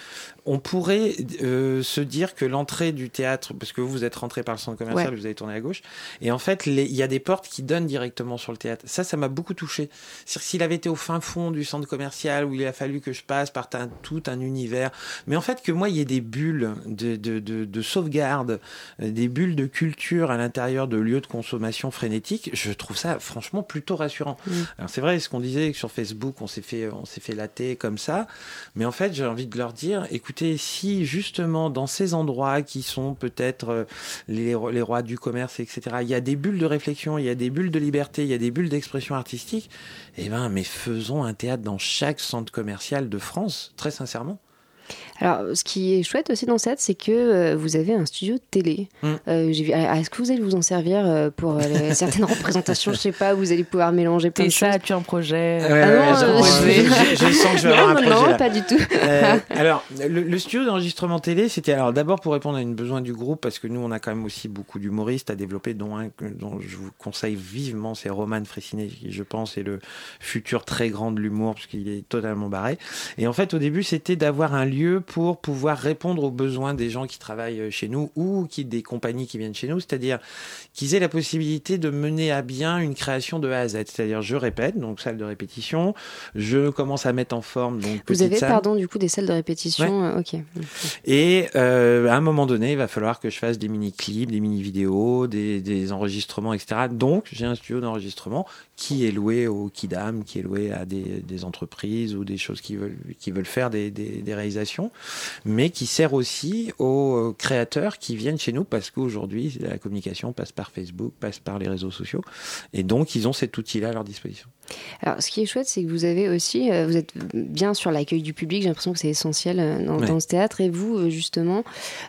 on pourrait euh, se dire que l'entrée du théâtre, parce que vous, vous êtes rentré par le centre commercial, Ouais. vous avez tourné à gauche, et en fait, il y a des portes qui donnent directement sur le théâtre. Ça, ça m'a beaucoup touché. C'est-à-dire que s'il avait été au fin fond du centre commercial, où il a fallu que je passe par un- tout un univers, mais en fait que moi, il y ait des bulles de, de, de, de sauvegarde, euh, des bulles de culture à l'intérieur de lieux de consommation frénétique, je trouve ça franchement plutôt rassurant. Mm. Alors c'est vrai, ce qu'on disait que sur Facebook, on s'est fait, on s'est fait latter comme ça, mais en fait, j'ai envie de leur dire, écoutez, si justement dans ces endroits qui sont peut-être euh, les, les rois du commerce, etc., il y a des bulles de réflexion, il y a des bulles de liberté, il y a des bulles d'expression artistique, eh ben, mais faisons un théâtre dans chaque centre commercial de France, très sincèrement. Alors, ce qui est chouette aussi dans cette, c'est que euh, vous avez un studio de télé. Mm. Euh, j'ai vu- ah, Est-ce que vous allez vous en servir euh, pour euh, les- certaines représentations? Je sais pas, vous allez pouvoir mélanger plein de ça, choses. as-tu un projet? Ouais, Ah ouais, non, je, euh, je- je sens que je vais non, avoir un non, projet non, là. pas du tout. Euh, alors, le, le studio d'enregistrement télé, c'était alors d'abord pour répondre à une besoin du groupe, parce que nous, on a quand même aussi beaucoup d'humoristes à développer, dont un dont je vous conseille vivement, c'est Roman Fressinet, qui, je pense, est le futur très grand de l'humour, parce qu'il est totalement barré. Et en fait, au début, c'était d'avoir un lieu pour pouvoir répondre aux besoins des gens qui travaillent euh, chez nous ou qui des compagnies qui viennent chez nous, c'est-à-dire qu'ils aient la possibilité de mener à bien une création de A à Z. C'est-à-dire, je répète, donc salle de répétition, je commence à mettre en forme, donc Vous avez, salle. pardon, du coup, des salles de répétition. euh, ok. Et euh, à un moment donné, il va falloir que je fasse des mini-clips, des mini-vidéos, des, des enregistrements, etc. Donc, j'ai un studio d'enregistrement qui est loué au Kidam, qui est loué à des, des entreprises ou des choses qui veulent, qui veulent faire des, des, des réalisations, mais qui sert aussi aux euh, créateurs qui viennent chez nous parce qu'aujourd'hui, la communication passe par Facebook, passe par les réseaux sociaux. Et donc, ils ont cet outil-là à leur disposition. Alors, ce qui est chouette, c'est que vous avez aussi, euh, vous êtes bien sur l'accueil du public. J'ai l'impression que c'est essentiel euh, dans, Ouais. dans ce théâtre. Et vous, justement,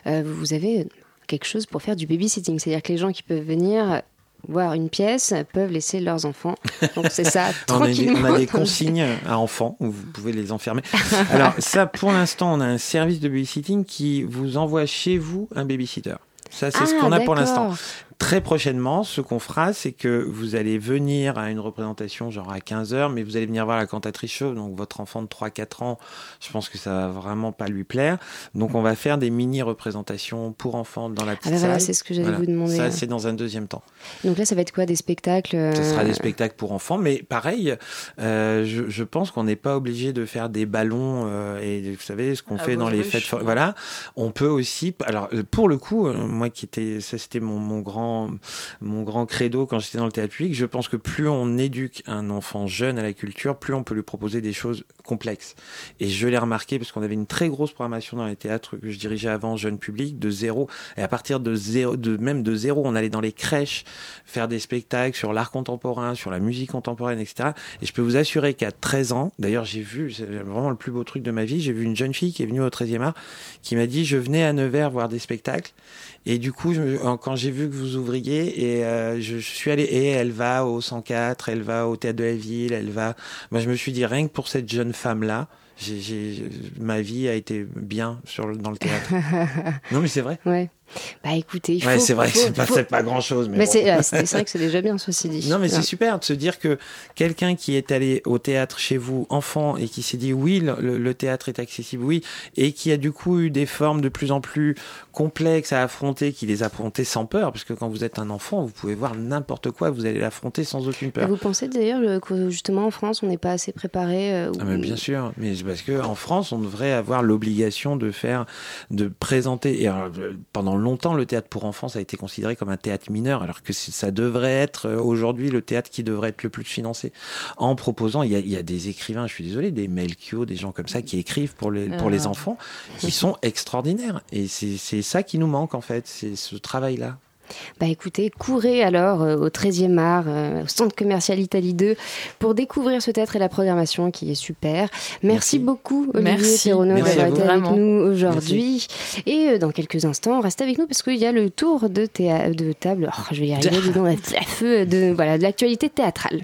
vous avez quelque chose pour faire du babysitting. C'est-à-dire que les gens qui peuvent venir euh, voir une pièce peuvent laisser leurs enfants. Donc, c'est ça, On a, des, tranquillement. on a des consignes à enfants où vous pouvez les enfermer. Alors ça, pour l'instant, on a un service de babysitting qui vous envoie chez vous un babysitter. Ça, c'est ce Ah, qu'on a pour l'instant. Très prochainement, ce qu'on fera, c'est que vous allez venir à une représentation genre à 15h, mais vous allez venir voir la cantatrice chauve, donc votre enfant de 3-4 ans, je pense que ça va vraiment pas lui plaire. Donc on va faire des mini-représentations pour enfants dans la Ah petite ben voilà, salle. c'est ce que j'allais Voilà. vous demander. Ça, c'est dans un deuxième temps. Donc là, ça va être quoi Des spectacles Ce sera euh, des spectacles pour enfants, mais pareil, euh, je, je pense qu'on n'est pas obligé de faire des ballons euh, et vous savez ce qu'on Ah, fait dans les fêtes. Voilà, on peut aussi. Alors euh, pour le coup, euh, moi qui était, ça c'était mon, mon grand mon grand credo quand j'étais dans le théâtre public. Je pense que plus on éduque un enfant jeune à la culture, plus on peut lui proposer des choses complexes. Et je l'ai remarqué parce qu'on avait une très grosse programmation dans les théâtres que je dirigeais avant, jeune public, de zéro. Et à partir de zéro, de même de zéro, on allait dans les crèches faire des spectacles sur l'art contemporain, sur la musique contemporaine, etc. Et je peux vous assurer qu'à 13 ans, d'ailleurs j'ai vu, c'est vraiment le plus beau truc de ma vie, j'ai vu une jeune fille qui est venue au 13e art, qui m'a dit je venais à Nevers voir des spectacles. Et du coup, je quand j'ai vu que vous ouvriez, et euh, je, je suis allé, et elle va au 104, elle va au théâtre de la ville, elle va. Moi, je me suis dit rien que pour cette jeune femme là, j'ai, j'ai- ma vie a été bien sur dans le théâtre. non, mais c'est vrai. Ouais. Bah écoutez, il faut. Ouais, c'est vrai, c'est pas, grand chose. Mais Mais bon. c'est vrai que c'est déjà bien, ceci dit. Non, mais c'est super de se dire que quelqu'un qui est allé au théâtre chez vous, enfant, et qui s'est dit oui, le, théâtre est accessible, oui, et qui a du coup eu des formes de plus en plus complexes à affronter, qui les a affrontées sans peur, parce que quand vous êtes un enfant, vous pouvez voir n'importe quoi, vous allez l'affronter sans aucune Et peur. Vous pensez d'ailleurs euh, que justement en France, on n'est pas assez préparé euh, Ah, mais bien sûr, mais c'est parce que en France, on devrait avoir l'obligation de faire, de présenter. Et alors, euh, pendant longtemps, le théâtre pour enfants ça a été considéré comme un théâtre mineur, alors que ça devrait être euh, aujourd'hui le théâtre qui devrait être le plus financé. En proposant, il y a, il y a des écrivains, je suis désolé, des Melchior, des gens comme ça qui écrivent pour les pour les Ah. enfants, qui sont extraordinaires. Et c'est c'est ça qui nous manque en fait, c'est ce travail-là. Bah écoutez, courez alors euh, au 13e art, euh, au centre commercial Italie 2, pour découvrir ce théâtre et la programmation qui est super. Merci, Merci. beaucoup Olivier. Perronneau d'avoir été avec nous aujourd'hui. Et euh, dans quelques instants, restez avec nous parce qu'il y a le tour de, de table, oh, je vais y arriver, dis donc, à feu de, voilà, de l'actualité théâtrale.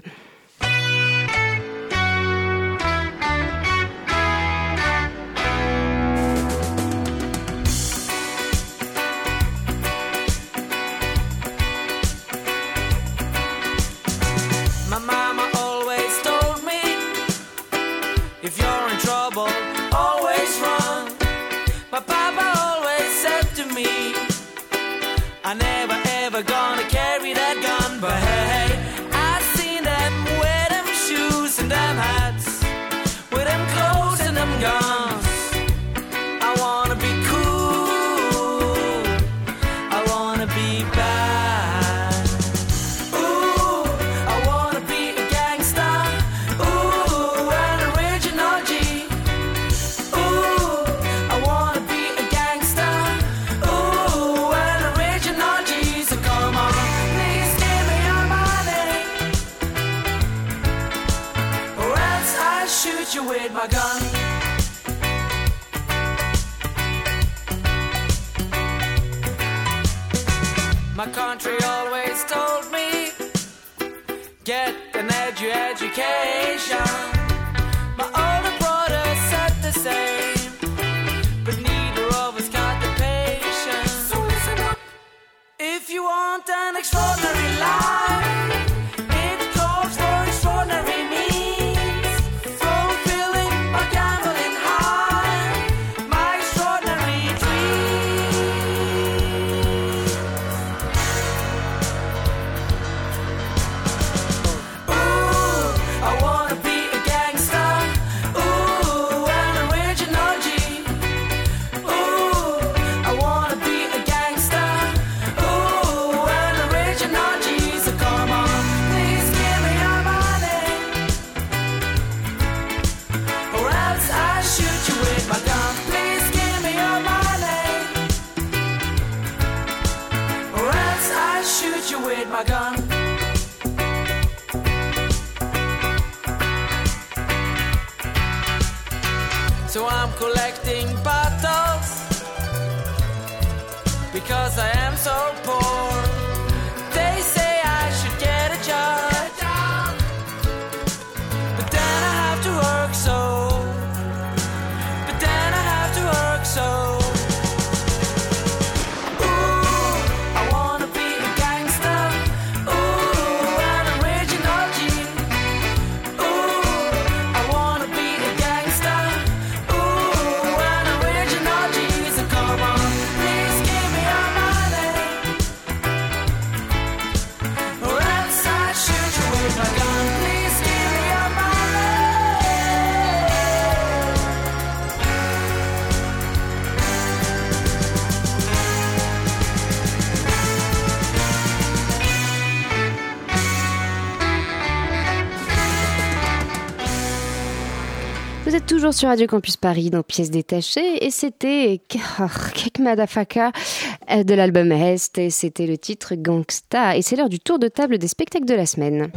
vacation. Sur Radio Campus Paris dans Pièces détachées et c'était Kek Madafaka euh, de l'album Est et c'était le titre Gangsta et c'est l'heure du tour de table des spectacles de la semaine.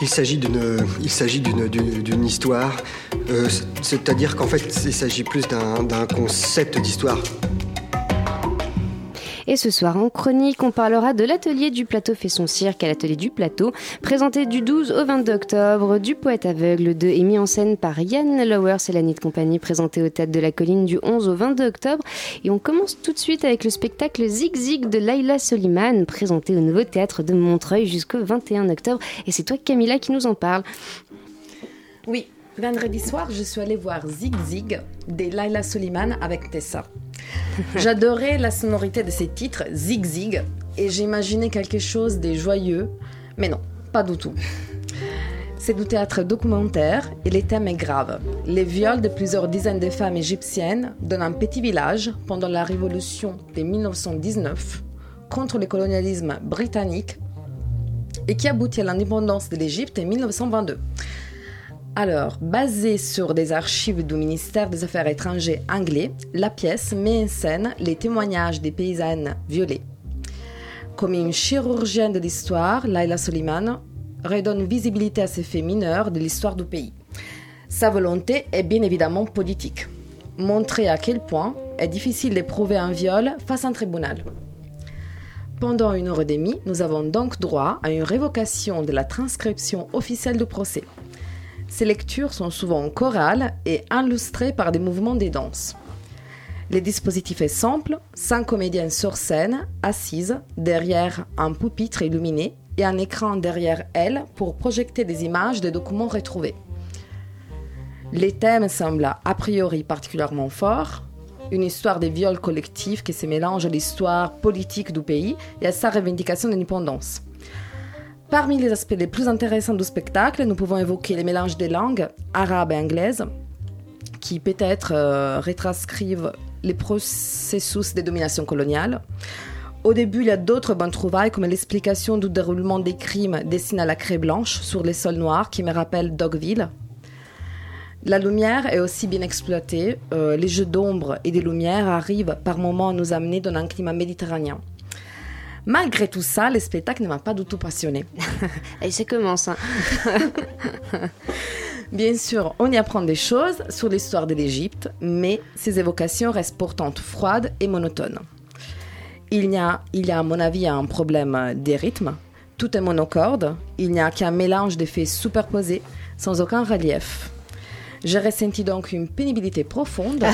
Il s'agit d'une, il s'agit d'une, histoire, euh, c'est-à-dire qu'en fait, il s'agit plus d'un concept d'histoire. Et ce soir en chronique, on parlera de l'atelier du plateau fait son cirque à l'atelier du plateau, présenté du 12 au 22 octobre, du poète aveugle de et mis en scène par Yann Lowers et la Nid Company, présenté au théâtre de la colline du 11 au 22 octobre. Et on commence tout de suite avec le spectacle Zig Zig de Laila Soliman, présenté au nouveau théâtre de Montreuil jusqu'au 21 octobre. Et c'est toi Camilla qui nous en parle. Oui, vendredi soir, je suis allée voir Zig Zig de Laila Soliman avec Tessa. J'adorais la sonorité de ces titres, Zig Zig, et j'imaginais quelque chose de joyeux, mais non, pas du tout. C'est du théâtre documentaire et le thème est grave. Les viols de plusieurs dizaines de femmes égyptiennes dans un petit village pendant la révolution de 1919 contre le colonialisme britannique et qui aboutit à l'indépendance de l'Égypte en 1922. Alors, basée sur des archives du ministère des Affaires étrangères anglais, la pièce met en scène les témoignages des paysannes violées. Comme une chirurgienne de l'histoire, Laila Soliman redonne visibilité à ces faits mineurs de l'histoire du pays. Sa volonté est bien évidemment politique. Montrer à quel point est difficile de prouver un viol face à un tribunal. Pendant une heure et demie, nous avons donc droit à une révocation de la transcription officielle du procès. Ces lectures sont souvent chorales et illustrées par des mouvements des danses. Le dispositif est simple, cinq comédiennes sur scène, assises derrière un pupitre illuminé et un écran derrière elles pour projeter des images des documents retrouvés. Les thèmes semblent a priori particulièrement forts, une histoire des viols collectifs qui se mélange à l'histoire politique du pays et à sa revendication d'indépendance. Parmi les aspects les plus intéressants du spectacle, nous pouvons évoquer les mélanges des langues, arabe et anglaise, qui peut-être euh, retranscrivent les processus de domination coloniale. Au début, il y a d'autres bonnes trouvailles, comme l'explication du déroulement des crimes dessinés à la craie blanche sur les sols noirs, qui me rappellent Dogville. La lumière est aussi bien exploitée. Euh, les jeux d'ombre et des lumières arrivent par moments à nous amener dans un climat méditerranéen. Malgré tout ça, le spectacle ne m'a pas du tout passionné. Et ça commence. Hein. Bien sûr, on y apprend des choses sur l'histoire de l'Égypte, mais ces évocations restent pourtant froides et monotones. Il y a, il y a à mon avis un problème des rythmes. Tout est monocorde, il n'y a qu'un mélange d'effets superposés, sans aucun relief. J'ai ressenti donc une pénibilité profonde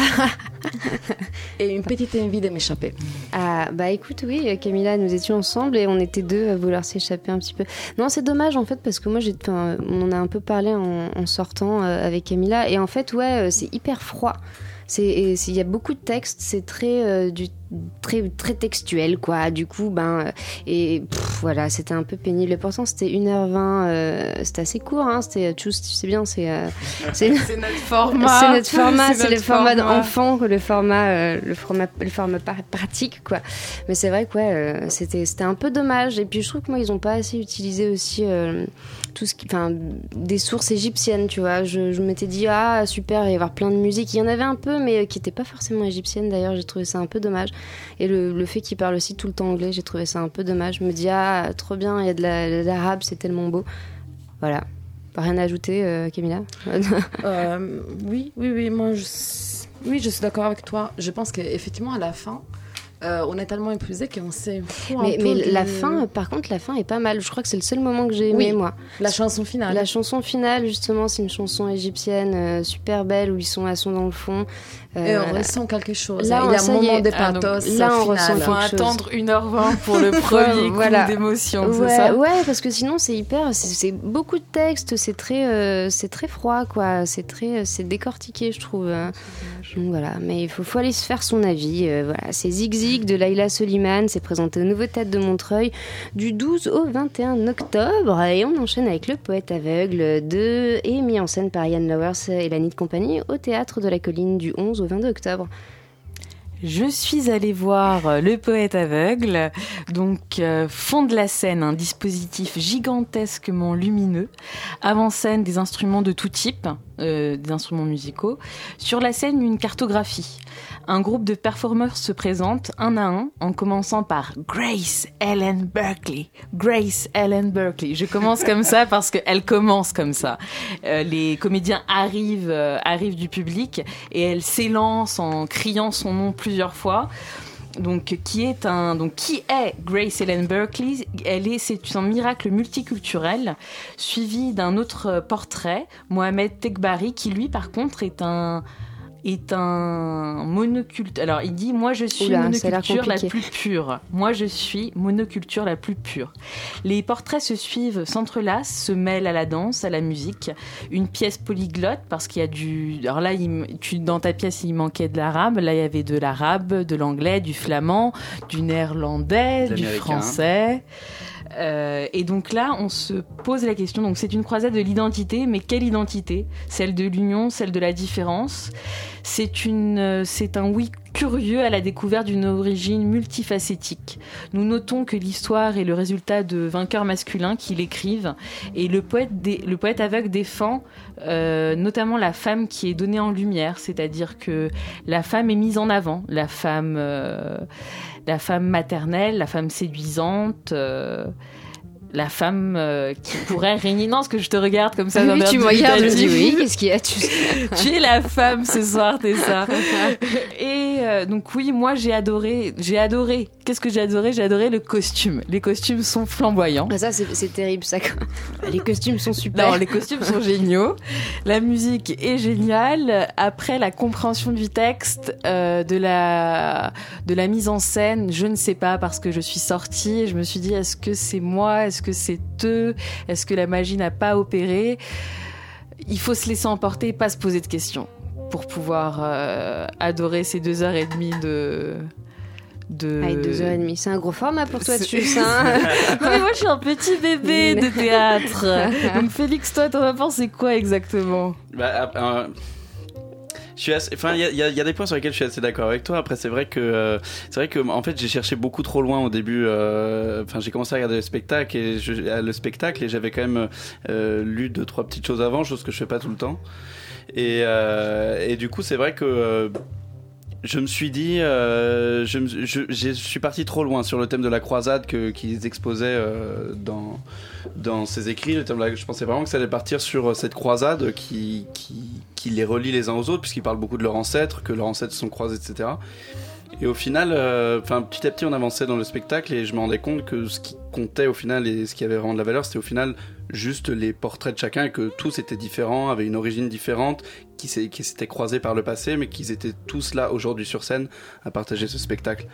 et une petite envie de m'échapper. Ah, bah écoute, oui, Camilla, nous étions ensemble et on était deux à vouloir s'échapper un petit peu. Non, c'est dommage en fait parce que moi, j'ai, on en a un peu parlé en, en sortant euh, avec Camilla et en fait, ouais, euh, c'est hyper froid. Il y a beaucoup de textes, c'est très, euh, du, très, très textuel, quoi. Du coup, ben, euh, et pff, voilà, c'était un peu pénible. Pourtant, c'était 1h20, euh, c'était assez court, hein. C'était, tu tu sais bien, c'est, euh, c'est, notre format. c'est notre format, C'est le format d'enfant, le format, euh, le format, le format pratique, quoi. Mais c'est vrai que ouais, euh, c'était, c'était un peu dommage. Et puis je trouve que moi, ils ont pas assez utilisé aussi euh, tout ce qui, enfin, des sources égyptiennes, tu vois. Je, je m'étais dit ah super, il va y avoir plein de musique. Il y en avait un peu, mais euh, qui n'était pas forcément égyptienne. D'ailleurs, j'ai trouvé ça un peu dommage. Et le, le fait qu'ils parlent aussi tout le temps anglais, j'ai trouvé ça un peu dommage. Je me dis ah trop bien, il y a de la- de l'arabe, c'est tellement beau. Voilà. Rien à ajouter, euh, Camilla Euh, oui, oui, oui, moi, je, oui, je suis d'accord avec toi. Je pense qu'effectivement, à la fin, euh, on est tellement épuisé qu'on un Mais, la fin, par contre, la fin est pas mal. Je crois que c'est le seul moment que j'ai aimé, Oui, moi. La chanson finale. La chanson finale, justement, c'est une chanson égyptienne euh, super belle où ils sont à son dans le fond. Et Euh, on ressent quelque chose. là, il y a ça un y moment est. de Ah, là, on ressent Faut quelque chose. attendre 1h20 pour le premier coup voilà. d'émotion, ouais, c'est ça ouais, parce que sinon c'est hyper, c'est- beaucoup de texte, c'est très, euh, c'est très froid, quoi. C'est très, c'est décortiqué, je trouve. euh. Donc voilà, mais il faut, faut aller se faire son avis. euh, voilà, c'est Zig Zig de Laila Soliman, c'est présenté au Nouveau Théâtre de Montreuil du 12 au 21 octobre, et on enchaîne avec le poète aveugle de et mis en scène par Yann Lowers et la Nid Company au Théâtre de la Colline du 11 au 22 octobre. Je suis allée voir euh, Le Poète Aveugle, donc euh, fond de la scène, un dispositif gigantesquement lumineux, avant-scène des instruments de tout type, euh, des instruments musicaux, sur la scène une cartographie. Un groupe de performeurs se présente un à un en commençant par Grace Ellen Berkeley. Grace Ellen Berkeley. Je commence comme ça parce qu'elle commence comme ça. Euh, les comédiens arrivent, euh, arrivent du public et elle s'élance en criant son nom plusieurs fois. Donc qui est un qui est Grace Helen Berkeley? Elle est c'est un miracle multiculturel suivi d'un autre portrait, Mohamed Tekbari, qui lui par contre est un est un monoculte. Alors il dit moi je suis Oula, monoculture la plus pure. Moi je suis monoculture la plus pure. Les portraits se suivent, s'entrelacent, se mêlent à la danse, à la musique. Une pièce polyglotte parce qu'il y a du. Alors là, il tu, dans ta pièce, il manquait de l'arabe. Là, il y avait de l'arabe, de l'anglais, du flamand, du néerlandais, du français. Euh, et donc là, on se pose la question. Donc c'est une croisade de l'identité, mais quelle identité? Celle de l'union, celle de la différence? C'est une, euh, c'est un oui curieux à la découverte d'une origine multifacétique. Nous notons que l'histoire est le résultat de vainqueurs masculins qui l'écrivent, et le poète, le poète aveugle défend euh, notamment la femme qui est donnée en lumière, c'est-à-dire que la femme est mise en avant, la femme, euh, la femme maternelle, la femme séduisante. euh, la femme euh, qui pourrait régner. Non, parce que je te regarde comme ça. Oui, air tu me regardes, je me dis oui, qu'est-ce qu'il y a tu... tu es la femme ce soir, t'es ça. Et euh, donc oui, moi j'ai adoré, j'ai adoré. Qu'est-ce que j'ai adoré? J'ai adoré le costume. Les costumes sont flamboyants. Ah, ça, c'est terrible, ça. Les costumes sont super. Non, les costumes sont géniaux. La musique est géniale. Après la compréhension du texte, euh, de la de la mise en scène, je ne sais pas parce que je suis sortie et je me suis dit est-ce que c'est moi, est-ce que c'est eux, est-ce que la magie n'a pas opéré? Il faut se laisser emporter et pas se poser de questions pour pouvoir euh, adorer ces deux heures et demie de de Allez, deux heures et demie, c'est un gros format pour toi, C'est- Tchuss, hein. Mais moi je suis un petit bébé de théâtre. Donc Félix, toi t'en as pensé quoi exactement? Bah, euh, je suis assez- enfin, il y y y a des points sur lesquels je suis assez d'accord avec toi. Après, c'est vrai que, euh, c'est vrai que, en fait, j'ai cherché beaucoup trop loin au début. euh, Enfin, j'ai commencé à regarder le spectacle et je, le spectacle et j'avais quand même euh, lu deux trois petites choses avant, chose que je fais pas tout le temps. Et, euh, et du coup, c'est vrai que. Je me suis dit, euh, je, je, je suis parti trop loin sur le thème de la croisade que qu'ils exposaient euh, dans dans ses écrits. Le thème de la- je pensais vraiment que ça allait partir sur euh, cette croisade qui qui, qui les relie les uns aux autres, puisqu'ils parlent beaucoup de leurs ancêtres, que leurs ancêtres sont croisés, etc. Et au final, euh, enfin petit à petit, on avançait dans le spectacle et je me rendais compte que ce qui comptait au final et ce qui avait vraiment de la valeur, c'était au final juste les portraits de chacun et que tous étaient différents, avaient une origine différente, qui s'étaient croisés par le passé, mais qu'ils étaient tous là aujourd'hui sur scène à partager ce spectacle.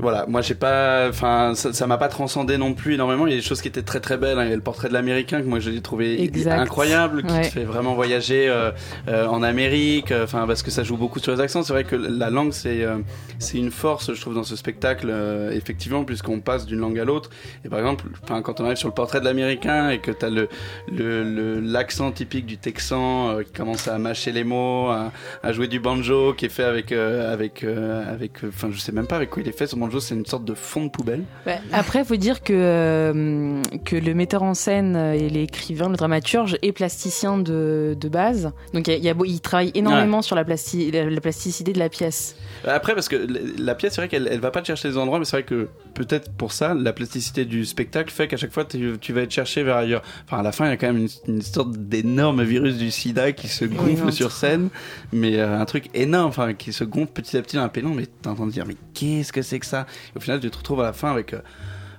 Voilà, moi j'ai pas, enfin ça m'a pas transcendé non plus énormément. Il y a des choses qui étaient très très belles. hein. Il y a le portrait de l'américain que moi j'ai trouvé Exact. incroyable, qui Ouais. te fait vraiment voyager euh, euh, en Amérique. euh, Enfin parce que ça joue beaucoup sur les accents. C'est vrai que la langue c'est euh, c'est une force, je trouve, dans ce spectacle. euh, effectivement, puisqu'on passe d'une langue à l'autre. Et par exemple, enfin quand on arrive sur le portrait de l'américain et que t'as le le le- l'accent typique du Texan euh, qui commence à mâcher les mots, à, à jouer du banjo, qui est fait avec euh, avec euh, avec, enfin je sais même pas avec quoi il est fait. C'est une sorte de fond de poubelle. Ouais, Après, faut dire que, euh, que le metteur en scène et l'écrivain, le dramaturge est plasticien de, de base. Donc il, y a- travaille énormément sur la, plasti- la, la plasticité de la pièce. Après, parce que la pièce, c'est vrai qu'elle elle va pas te chercher les endroits, mais c'est vrai que peut-être pour ça, la plasticité du spectacle fait qu'à chaque fois, tu, tu vas être cherché vers ailleurs. Enfin, à la fin, il y a quand même une, une sorte d'énorme virus du sida qui se gonfle sur scène, mais euh, un truc énorme, enfin, qui se gonfle petit à petit dans un pénon, mais t'entends dire, mais qu'est-ce que c'est que ça? Et Au final, tu te retrouves à la fin avec. euh,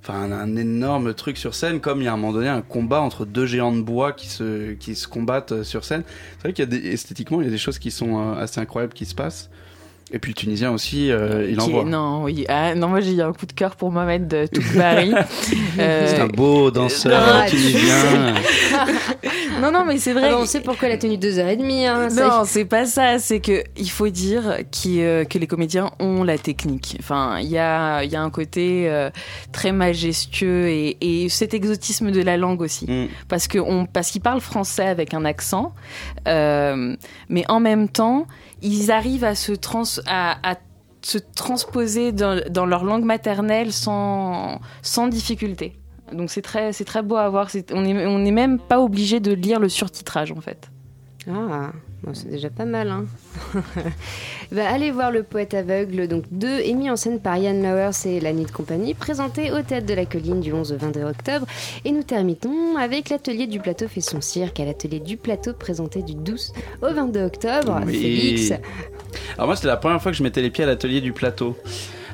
Enfin, un, énorme truc sur scène, comme il y a un moment donné un combat entre deux géants de bois qui se, combattent euh, sur scène. C'est vrai qu'il y a des, esthétiquement, il y a des choses qui sont euh, assez incroyables qui se passent. Et puis le Tunisien aussi, euh, il Qui- envoie. Non, oui. Ah, non, moi j'ai eu un coup de cœur pour Mohamed de Toukbari. Euh, C'est un beau danseur non, tunisien. non, non, mais c'est vrai. Ah on sait pourquoi elle a tenu deux heures et demie. Hein, ça- Non, c'est pas ça. C'est que il faut dire euh, que les comédiens ont la technique. Enfin, il y a, il y a un côté euh, très majestueux et, et cet exotisme de la langue aussi, Mm. parce que on, parce qu'ils parlent français avec un accent, euh, mais en même temps, ils arrivent à se transposer dans, leur langue maternelle sans, difficulté. Donc c'est très, beau à voir. On n'est même pas obligé de lire le surtitrage en fait. Ah, bon, c'est déjà pas mal. Hein. Bah, allez voir Le Poète Aveugle, donc deux, émis en scène par Yann Lowers et La Nuit de Compagnie, présenté au Théâtre de la Colline du 11 au 22 octobre. Et nous terminons avec l'atelier du plateau fait son cirque, à l'atelier du plateau présenté du 12 au 22 octobre. Oui. Félix, Alors moi, c'était la première fois que je mettais les pieds à l'atelier du plateau.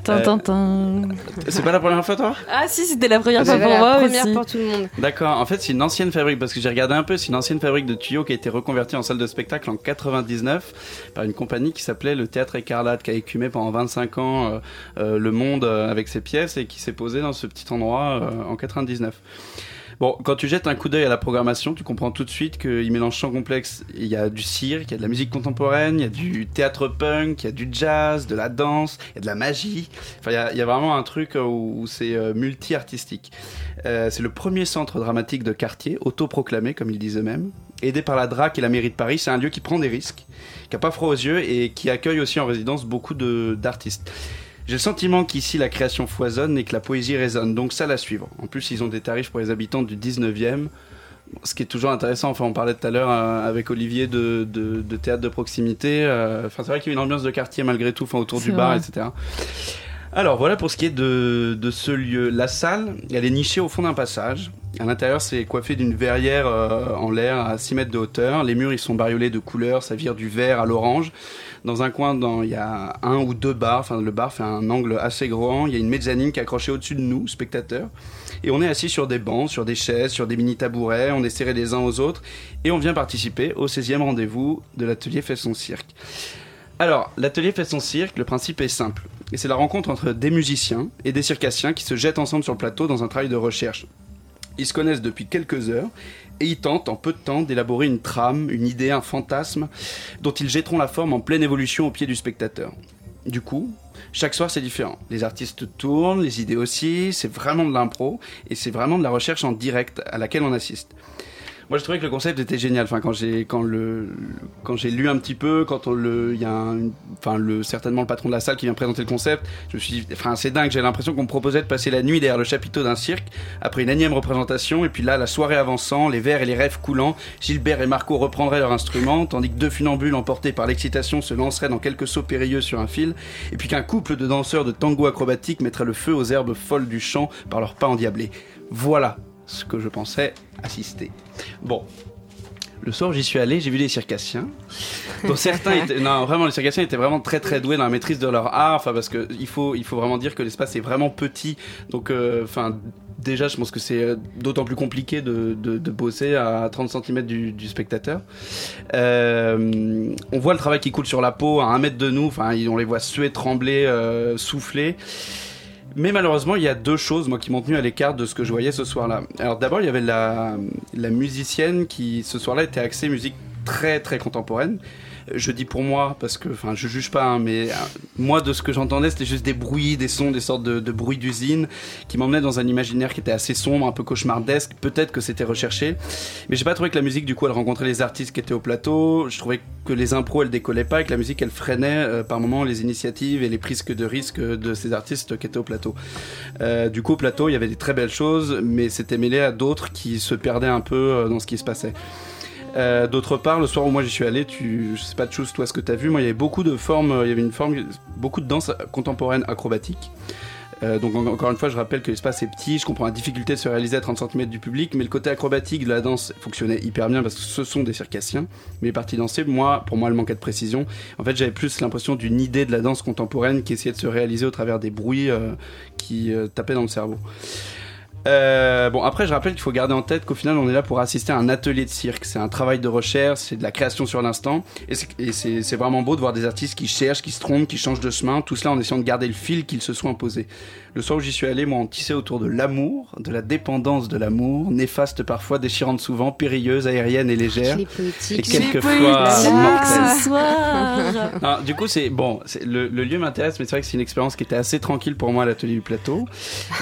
Euh. C'est pas la première fois, toi? Ah si, c'était la première fois pour la moi première aussi. pour tout le monde. D'accord, en fait c'est une ancienne fabrique, parce que j'ai regardé un peu, c'est une ancienne fabrique de tuyaux qui a été reconvertie en salle de spectacle en 99 par une compagnie qui s'appelait le Théâtre Écarlate, qui a écumé pendant 25 ans euh, euh, le monde euh, avec ses pièces et qui s'est posé dans ce petit endroit euh, en 99. Bon, quand tu jettes un coup d'œil à la programmation, tu comprends tout de suite qu'il mélange chant complexe. Il y a du cirque, il y a de la musique contemporaine, il y a du théâtre punk, il y a du jazz, de la danse, il y a de la magie. Enfin, il y a, vraiment un truc où, c'est euh, multi-artistique. Euh, c'est le premier centre dramatique de quartier, autoproclamé, comme ils disent eux-mêmes. Aidé par la DRAC et la mairie de Paris, c'est un lieu qui prend des risques, qui a pas froid aux yeux et qui accueille aussi en résidence beaucoup d'artistes. J'ai le sentiment qu'ici la création foisonne et que la poésie résonne, donc ça à suivre. En plus, ils ont des tarifs pour les habitants du 19e, ce qui est toujours intéressant. Enfin, on parlait tout à l'heure euh, avec Olivier de, de, de théâtre de proximité. euh, Enfin, c'est vrai qu'il y a une ambiance de quartier malgré tout, enfin, autour du bar, etc. Alors voilà pour ce qui est de, de ce lieu. La salle, elle est nichée au fond d'un passage. À l'intérieur, c'est coiffé d'une verrière euh, en l'air à 6 mètres de hauteur. Les murs, ils sont bariolés de couleurs, ça vire du vert à l'orange. Dans un coin, dans- il y a un ou deux bars. Enfin, le bar fait un angle assez grand. Il y a une mezzanine qui est accrochée au-dessus de nous, spectateurs. Et on est assis sur des bancs, sur des chaises, sur des mini-tabourets. On est serrés les uns aux autres. Et on vient participer au 16e rendez-vous de l'atelier Fait son cirque. Alors, l'atelier fait son cirque, le principe est simple. Et c'est la rencontre entre des musiciens et des circassiens qui se jettent ensemble sur le plateau dans un travail de recherche. Ils se connaissent depuis quelques heures et ils tentent en peu de temps d'élaborer une trame, une idée, un fantasme dont ils jetteront la forme en pleine évolution au pied du spectateur. Du coup, chaque soir c'est différent. Les artistes tournent, les idées aussi, c'est vraiment de l'impro et c'est vraiment de la recherche en direct à laquelle on assiste. Moi, je trouvais que le concept était génial. Enfin, quand j'ai quand le quand j'ai lu un petit peu, quand on le il y a un, enfin le certainement le patron de la salle qui vient présenter le concept, je me suis dit, enfin c'est dingue. J'ai l'impression qu'on me proposait de passer la nuit derrière le chapiteau d'un cirque après une énième représentation et puis là la soirée avançant, les verres et les rêves coulant, Gilbert et Marco reprendraient leur instrument tandis que deux funambules emportés par l'excitation se lanceraient dans quelques sauts périlleux sur un fil et puis qu'un couple de danseurs de tango acrobatique mettrait le feu aux herbes folles du champ par leurs pas endiablés. Voilà ce que je pensais assister. Bon. Le soir j'y suis allé, j'ai vu des circassiens. dont certains étaient, non, vraiment, les circassiens étaient vraiment très très doués dans la maîtrise de leur art. Enfin, parce que il faut, il faut vraiment dire que l'espace est vraiment petit. Donc, euh, enfin, déjà, je pense que c'est euh, d'autant plus compliqué de, de, de bosser à 30 cm du, du spectateur. Euh, on voit le travail qui coule sur la peau à un mètre de nous. Enfin, on les voit suer, trembler, euh, souffler. Mais malheureusement, il y a deux choses moi qui m'ont tenu à l'écart de ce que je voyais ce soir-là. Alors d'abord, il y avait la, la musicienne qui ce soir-là était axée musique très très contemporaine. Je dis pour moi parce que, enfin, je juge pas, hein, mais euh, moi de ce que j'entendais, c'était juste des bruits, des sons, des sortes de, bruits d'usine qui m'emmenaient dans un imaginaire qui était assez sombre, un peu cauchemardesque. Peut-être que c'était recherché, mais j'ai pas trouvé que la musique, du coup, elle rencontrait les artistes qui étaient au plateau. Je trouvais que les impros, elles décollaient pas, et que la musique, elle freinait euh, par moments les initiatives et les prises de risques de ces artistes qui étaient au plateau. Euh, du coup, au plateau, il y avait des très belles choses, mais c'était mêlé à d'autres qui se perdaient un peu euh, dans ce qui se passait. Euh, D'autre part, le soir où moi j'y suis allé, tu, sais pas de choses toi ce que tu as vu, moi il y avait beaucoup de formes, euh, il y avait une forme, beaucoup de danse contemporaine acrobatique. Euh, donc en- encore une fois, je rappelle que l'espace est petit, je comprends la difficulté de se réaliser à 30 cm du public, mais le côté acrobatique de la danse fonctionnait hyper bien parce que ce sont des circassiens. Mais les parties dansées, moi, pour moi, elle manquait de précision. En fait, j'avais plus l'impression d'une idée de la danse contemporaine qui essayait de se réaliser au travers des bruits qui tapaient dans le cerveau. Euh, bon, après, je rappelle qu'il faut garder en tête qu'au final, on est là pour assister à un atelier de cirque. C'est un travail de recherche, c'est de la création sur l'instant. Et c'est- vraiment beau de voir des artistes qui cherchent, qui se trompent, qui changent de chemin. Tout cela en essayant de garder le fil qu'ils se sont imposés. Le soir où j'y suis allé, moi, on tissait autour de l'amour, de la dépendance de l'amour, néfaste parfois, déchirante souvent, périlleuse, aérienne et légère. Et quelquefois mortelle. Non, du coup, c'est bon. Le, le lieu m'intéresse, mais c'est vrai que c'est une expérience qui était assez tranquille pour moi à l'atelier du plateau.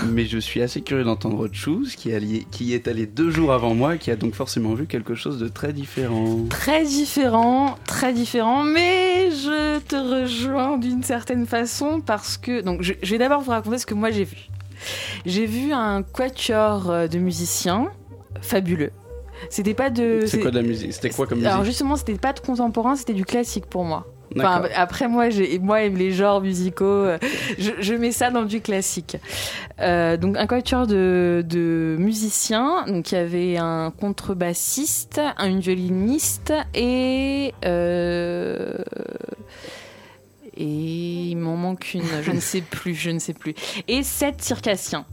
Mais je suis assez curieux d'entendre autre chose, qui, est qui est allé deux jours avant moi, et qui a donc forcément vu quelque chose de très différent. Très différent, très différent, mais je te rejoins d'une certaine façon parce que. Donc, je, je vais d'abord vous raconter ce que moi j'ai vu. J'ai vu un quatuor euh, de musiciens fabuleux. C'était pas de. C'est quoi de la musique? C'était quoi comme musique? Alors justement, c'était pas de contemporain, c'était du classique pour moi. Enfin, après moi, j'ai moi et les genres musicaux, euh, je, je mets ça dans du classique. Euh, donc un quatuor de, de musiciens, donc il y avait un contrebassiste, une violiniste et euh, et il m'en manque une, je ne sais plus, je ne sais plus. Et sept circassiens.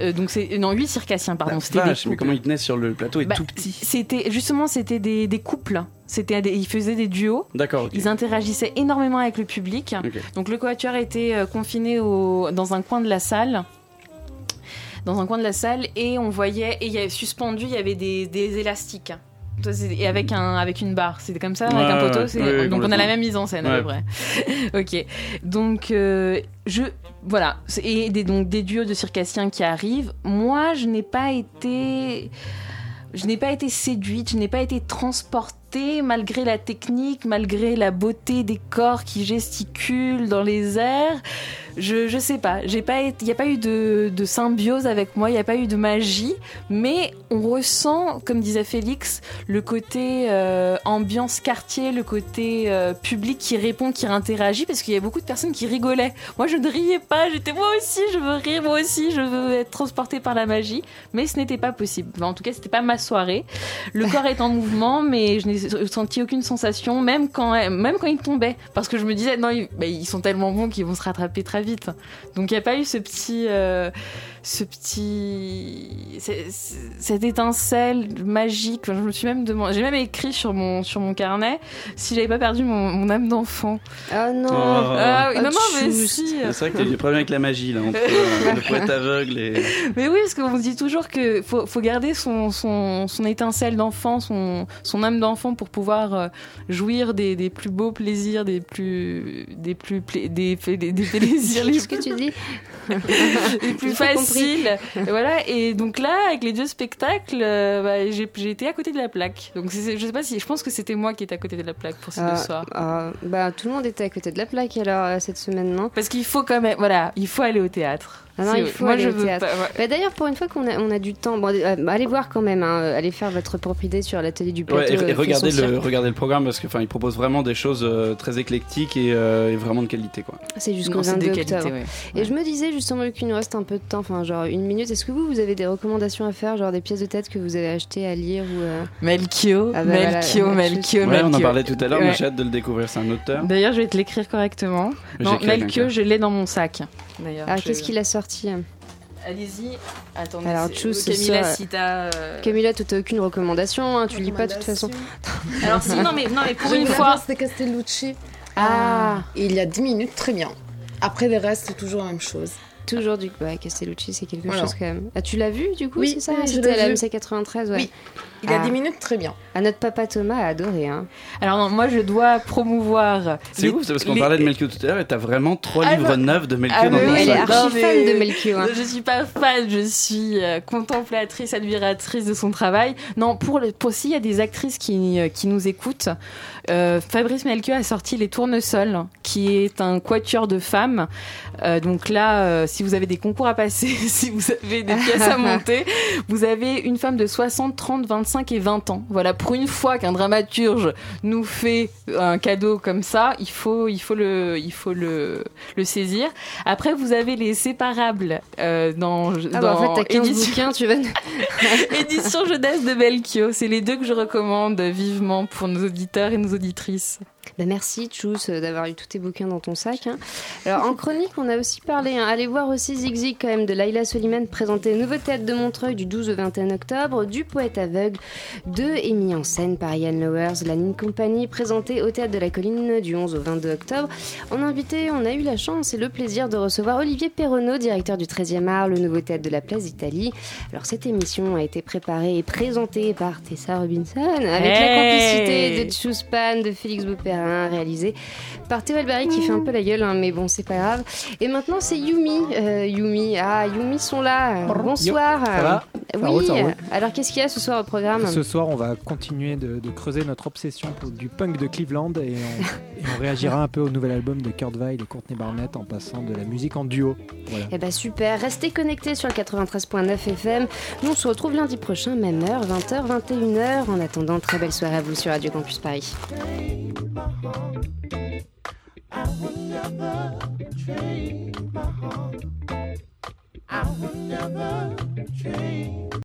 Euh, donc c'est non huit circassiens pardon. C'était des mais comment il tenait sur le plateau est Bah, tout petit. C'était justement c'était des, des couples. C'était ils faisaient des duos. D'accord. Ils interagissaient énormément avec le public. Donc le quatuor était euh, confiné au, dans un coin de la salle. Dans un coin de la salle et on voyait et il y avait suspendu il y avait des, des élastiques. Et avec un avec une barre, c'était comme ça, avec un poteau. ouais, ouais, donc on a la même mise en scène à peu près. ok. Donc euh, je voilà et des donc des duos de circassiens qui arrivent. Moi, je n'ai pas été je n'ai pas été séduite, je n'ai pas été transportée malgré la technique, malgré la beauté des corps qui gesticulent dans les airs. Je, je sais pas, il n'y a pas eu de, symbiose avec moi, il n'y a pas eu de magie, mais on ressent, comme disait Félix, le côté euh, ambiance quartier, le côté euh, public qui répond, qui interagit, parce qu'il y a beaucoup de personnes qui rigolaient. Moi, je ne riais pas, j'étais moi aussi, je veux rire, moi aussi, je veux être transportée par la magie, mais ce n'était pas possible. En tout cas, c'était pas ma soirée. Le corps est en mouvement, mais je n'ai senti aucune sensation, même quand, même quand il tombait, parce que je me disais, non, ils, bah, ils sont tellement bons qu'ils vont se rattraper très vite. Donc, il n'y a pas eu ce petit. euh, ce petit c'est- c'est- cette étincelle magique je me suis même demandé j'ai même écrit sur mon sur mon carnet si j'avais pas perdu mon, mon âme d'enfant oh non ah, oui, non non mais C'est si vrai que t'as eu des problèmes avec la magie là, entre euh, le poète aveugle et. mais oui, parce qu'on se dit toujours que faut, faut garder son, son, son étincelle d'enfant, son, son âme d'enfant pour pouvoir euh, jouir des, des plus beaux plaisirs, des plus des plus pla- des, des, des plaisirs les que tu dis les plus faciles. Et voilà. Et donc là, avec les deux spectacles, euh, bah, j'ai été à côté de la plaque. Donc je sais pas si, je pense que c'était moi qui étais à côté de la plaque pour ces Ah, deux soirs. ah, bah, tout le monde était à côté de la plaque alors euh, cette semaine, non? Parce qu'il faut quand même, voilà, il faut aller au théâtre. Ah non, il faut moi, aller je au théâtre. ouais. Bah, D'ailleurs, pour une fois qu'on a, on a du temps, bon, euh, allez voir quand même, hein, euh, allez faire votre propre idée sur l'atelier du plateau. Ouais, et, et euh, regardez, le, cirque. regardez le programme parce que enfin il propose vraiment des choses euh, très éclectiques et, euh, et vraiment de qualité quoi. C'est jusqu'au Non, c'est 22 de qualité, octobre. ouais. Et je me disais justement, vu qu'il nous reste un peu de temps, enfin genre une minute, est-ce que vous, vous avez des recommandations à faire, genre des pièces de tête que vous avez achetées à lire ou euh, Melchior, Ah bah voilà, Melchior, Melchior, Ouais, on en parlait tout à l'heure, mais j'ai hâte de le découvrir. C'est un auteur. D'ailleurs, je vais te l'écrire correctement. Non, Melchior, je l'ai dans mon sac. D'ailleurs, Ah, qu'est-ce qu'il a sorti Allez-y. Attendez. Alors, ce Camilla, soir- si t'as. euh, Camilla, tu n'as aucune recommandation, hein, tu lis pas de toute façon. Alors, si, non, mais, non, mais pour une fois. C'était Castellucci. Ah. Il y a 10 minutes, très bien. Après, le reste, c'est toujours la même chose. Toujours du ouais, Castellucci, c'est quelque Voilà. chose quand même. Ah, tu l'as vu du coup, Oui, c'est ça? oui, C'était à la vu. MC93, ouais. Oui. Il y a Ah. 10 minutes, très bien. Ah, notre papa Thomas a adoré. Hein. Alors, non, moi, je dois promouvoir. C'est les- ouf, c'est parce qu'on les- parlait de Melchior tout à l'heure et t'as vraiment trois Ah, livres bah- neufs de Melchior Ah, dans mais ton oui, Elle est sac. archi non, fan mais- de Melchior. hein. Je suis pas fan, je suis euh, contemplatrice, admiratrice de son travail. Non, pour, le, pour s'il y a des actrices qui, euh, qui nous écoutent, euh, Fabrice Melchior a sorti Les Tournesols, qui est un quatuor de femmes. Euh, donc là, euh, si vous avez des concours à passer, si vous avez des pièces à monter, vous avez une femme de 60, 30, 25 et 20 ans. Voilà, pour une fois qu'un dramaturge nous fait un cadeau comme ça, il faut, il faut, le, il faut le, le saisir. Après, vous avez les séparables euh, dans, Ah bah, en fait, t'as 15 édition- bouquins, tu vas. édition jeunesse de Belkio. C'est les deux que je recommande vivement pour nos auditeurs et nos auditrices. Bah, merci Tchous euh, d'avoir eu tous tes bouquins dans ton sac. hein. Alors en chronique, on a aussi parlé, hein, allez voir aussi Zig Zig quand même de Laila Soliman présenté au Nouveau Théâtre de Montreuil du 12 au 21 octobre, du Poète aveugle, de et mis en scène par Ian Lowers, la Nine Company présentée au Théâtre de la Colline du 11 au 22 octobre. En invité, on a eu la chance et le plaisir de recevoir Olivier Perronneau, directeur du 13e art, le Nouveau Théâtre de la Place d'Italie. Alors cette émission a été préparée et présentée par Tessa Robinson avec la Hey complicité de Tchous Pan, de Félix Réalisé par Théo Albary qui fait un peu la gueule, hein, mais bon, c'est pas grave. Et maintenant, c'est Yumi. Euh, Yumi, ah, Yumi sont là. Bonsoir. Ça va? Ça Oui. Alors, qu'est-ce qu'il y a ce soir au programme? Ce soir, on va continuer de, de creuser notre obsession pour du punk de Cleveland et on, et on réagira un peu au nouvel album de Kurt Weill et Courtney Barnett en passant de la musique en duo. Voilà. Eh ben super, restez connectés sur le 93.9 FM. Nous on se retrouve lundi prochain, même heure, 20h, 21h. En attendant, très belle soirée à vous sur Radio Campus Paris. I will never trade my heart. I will never trade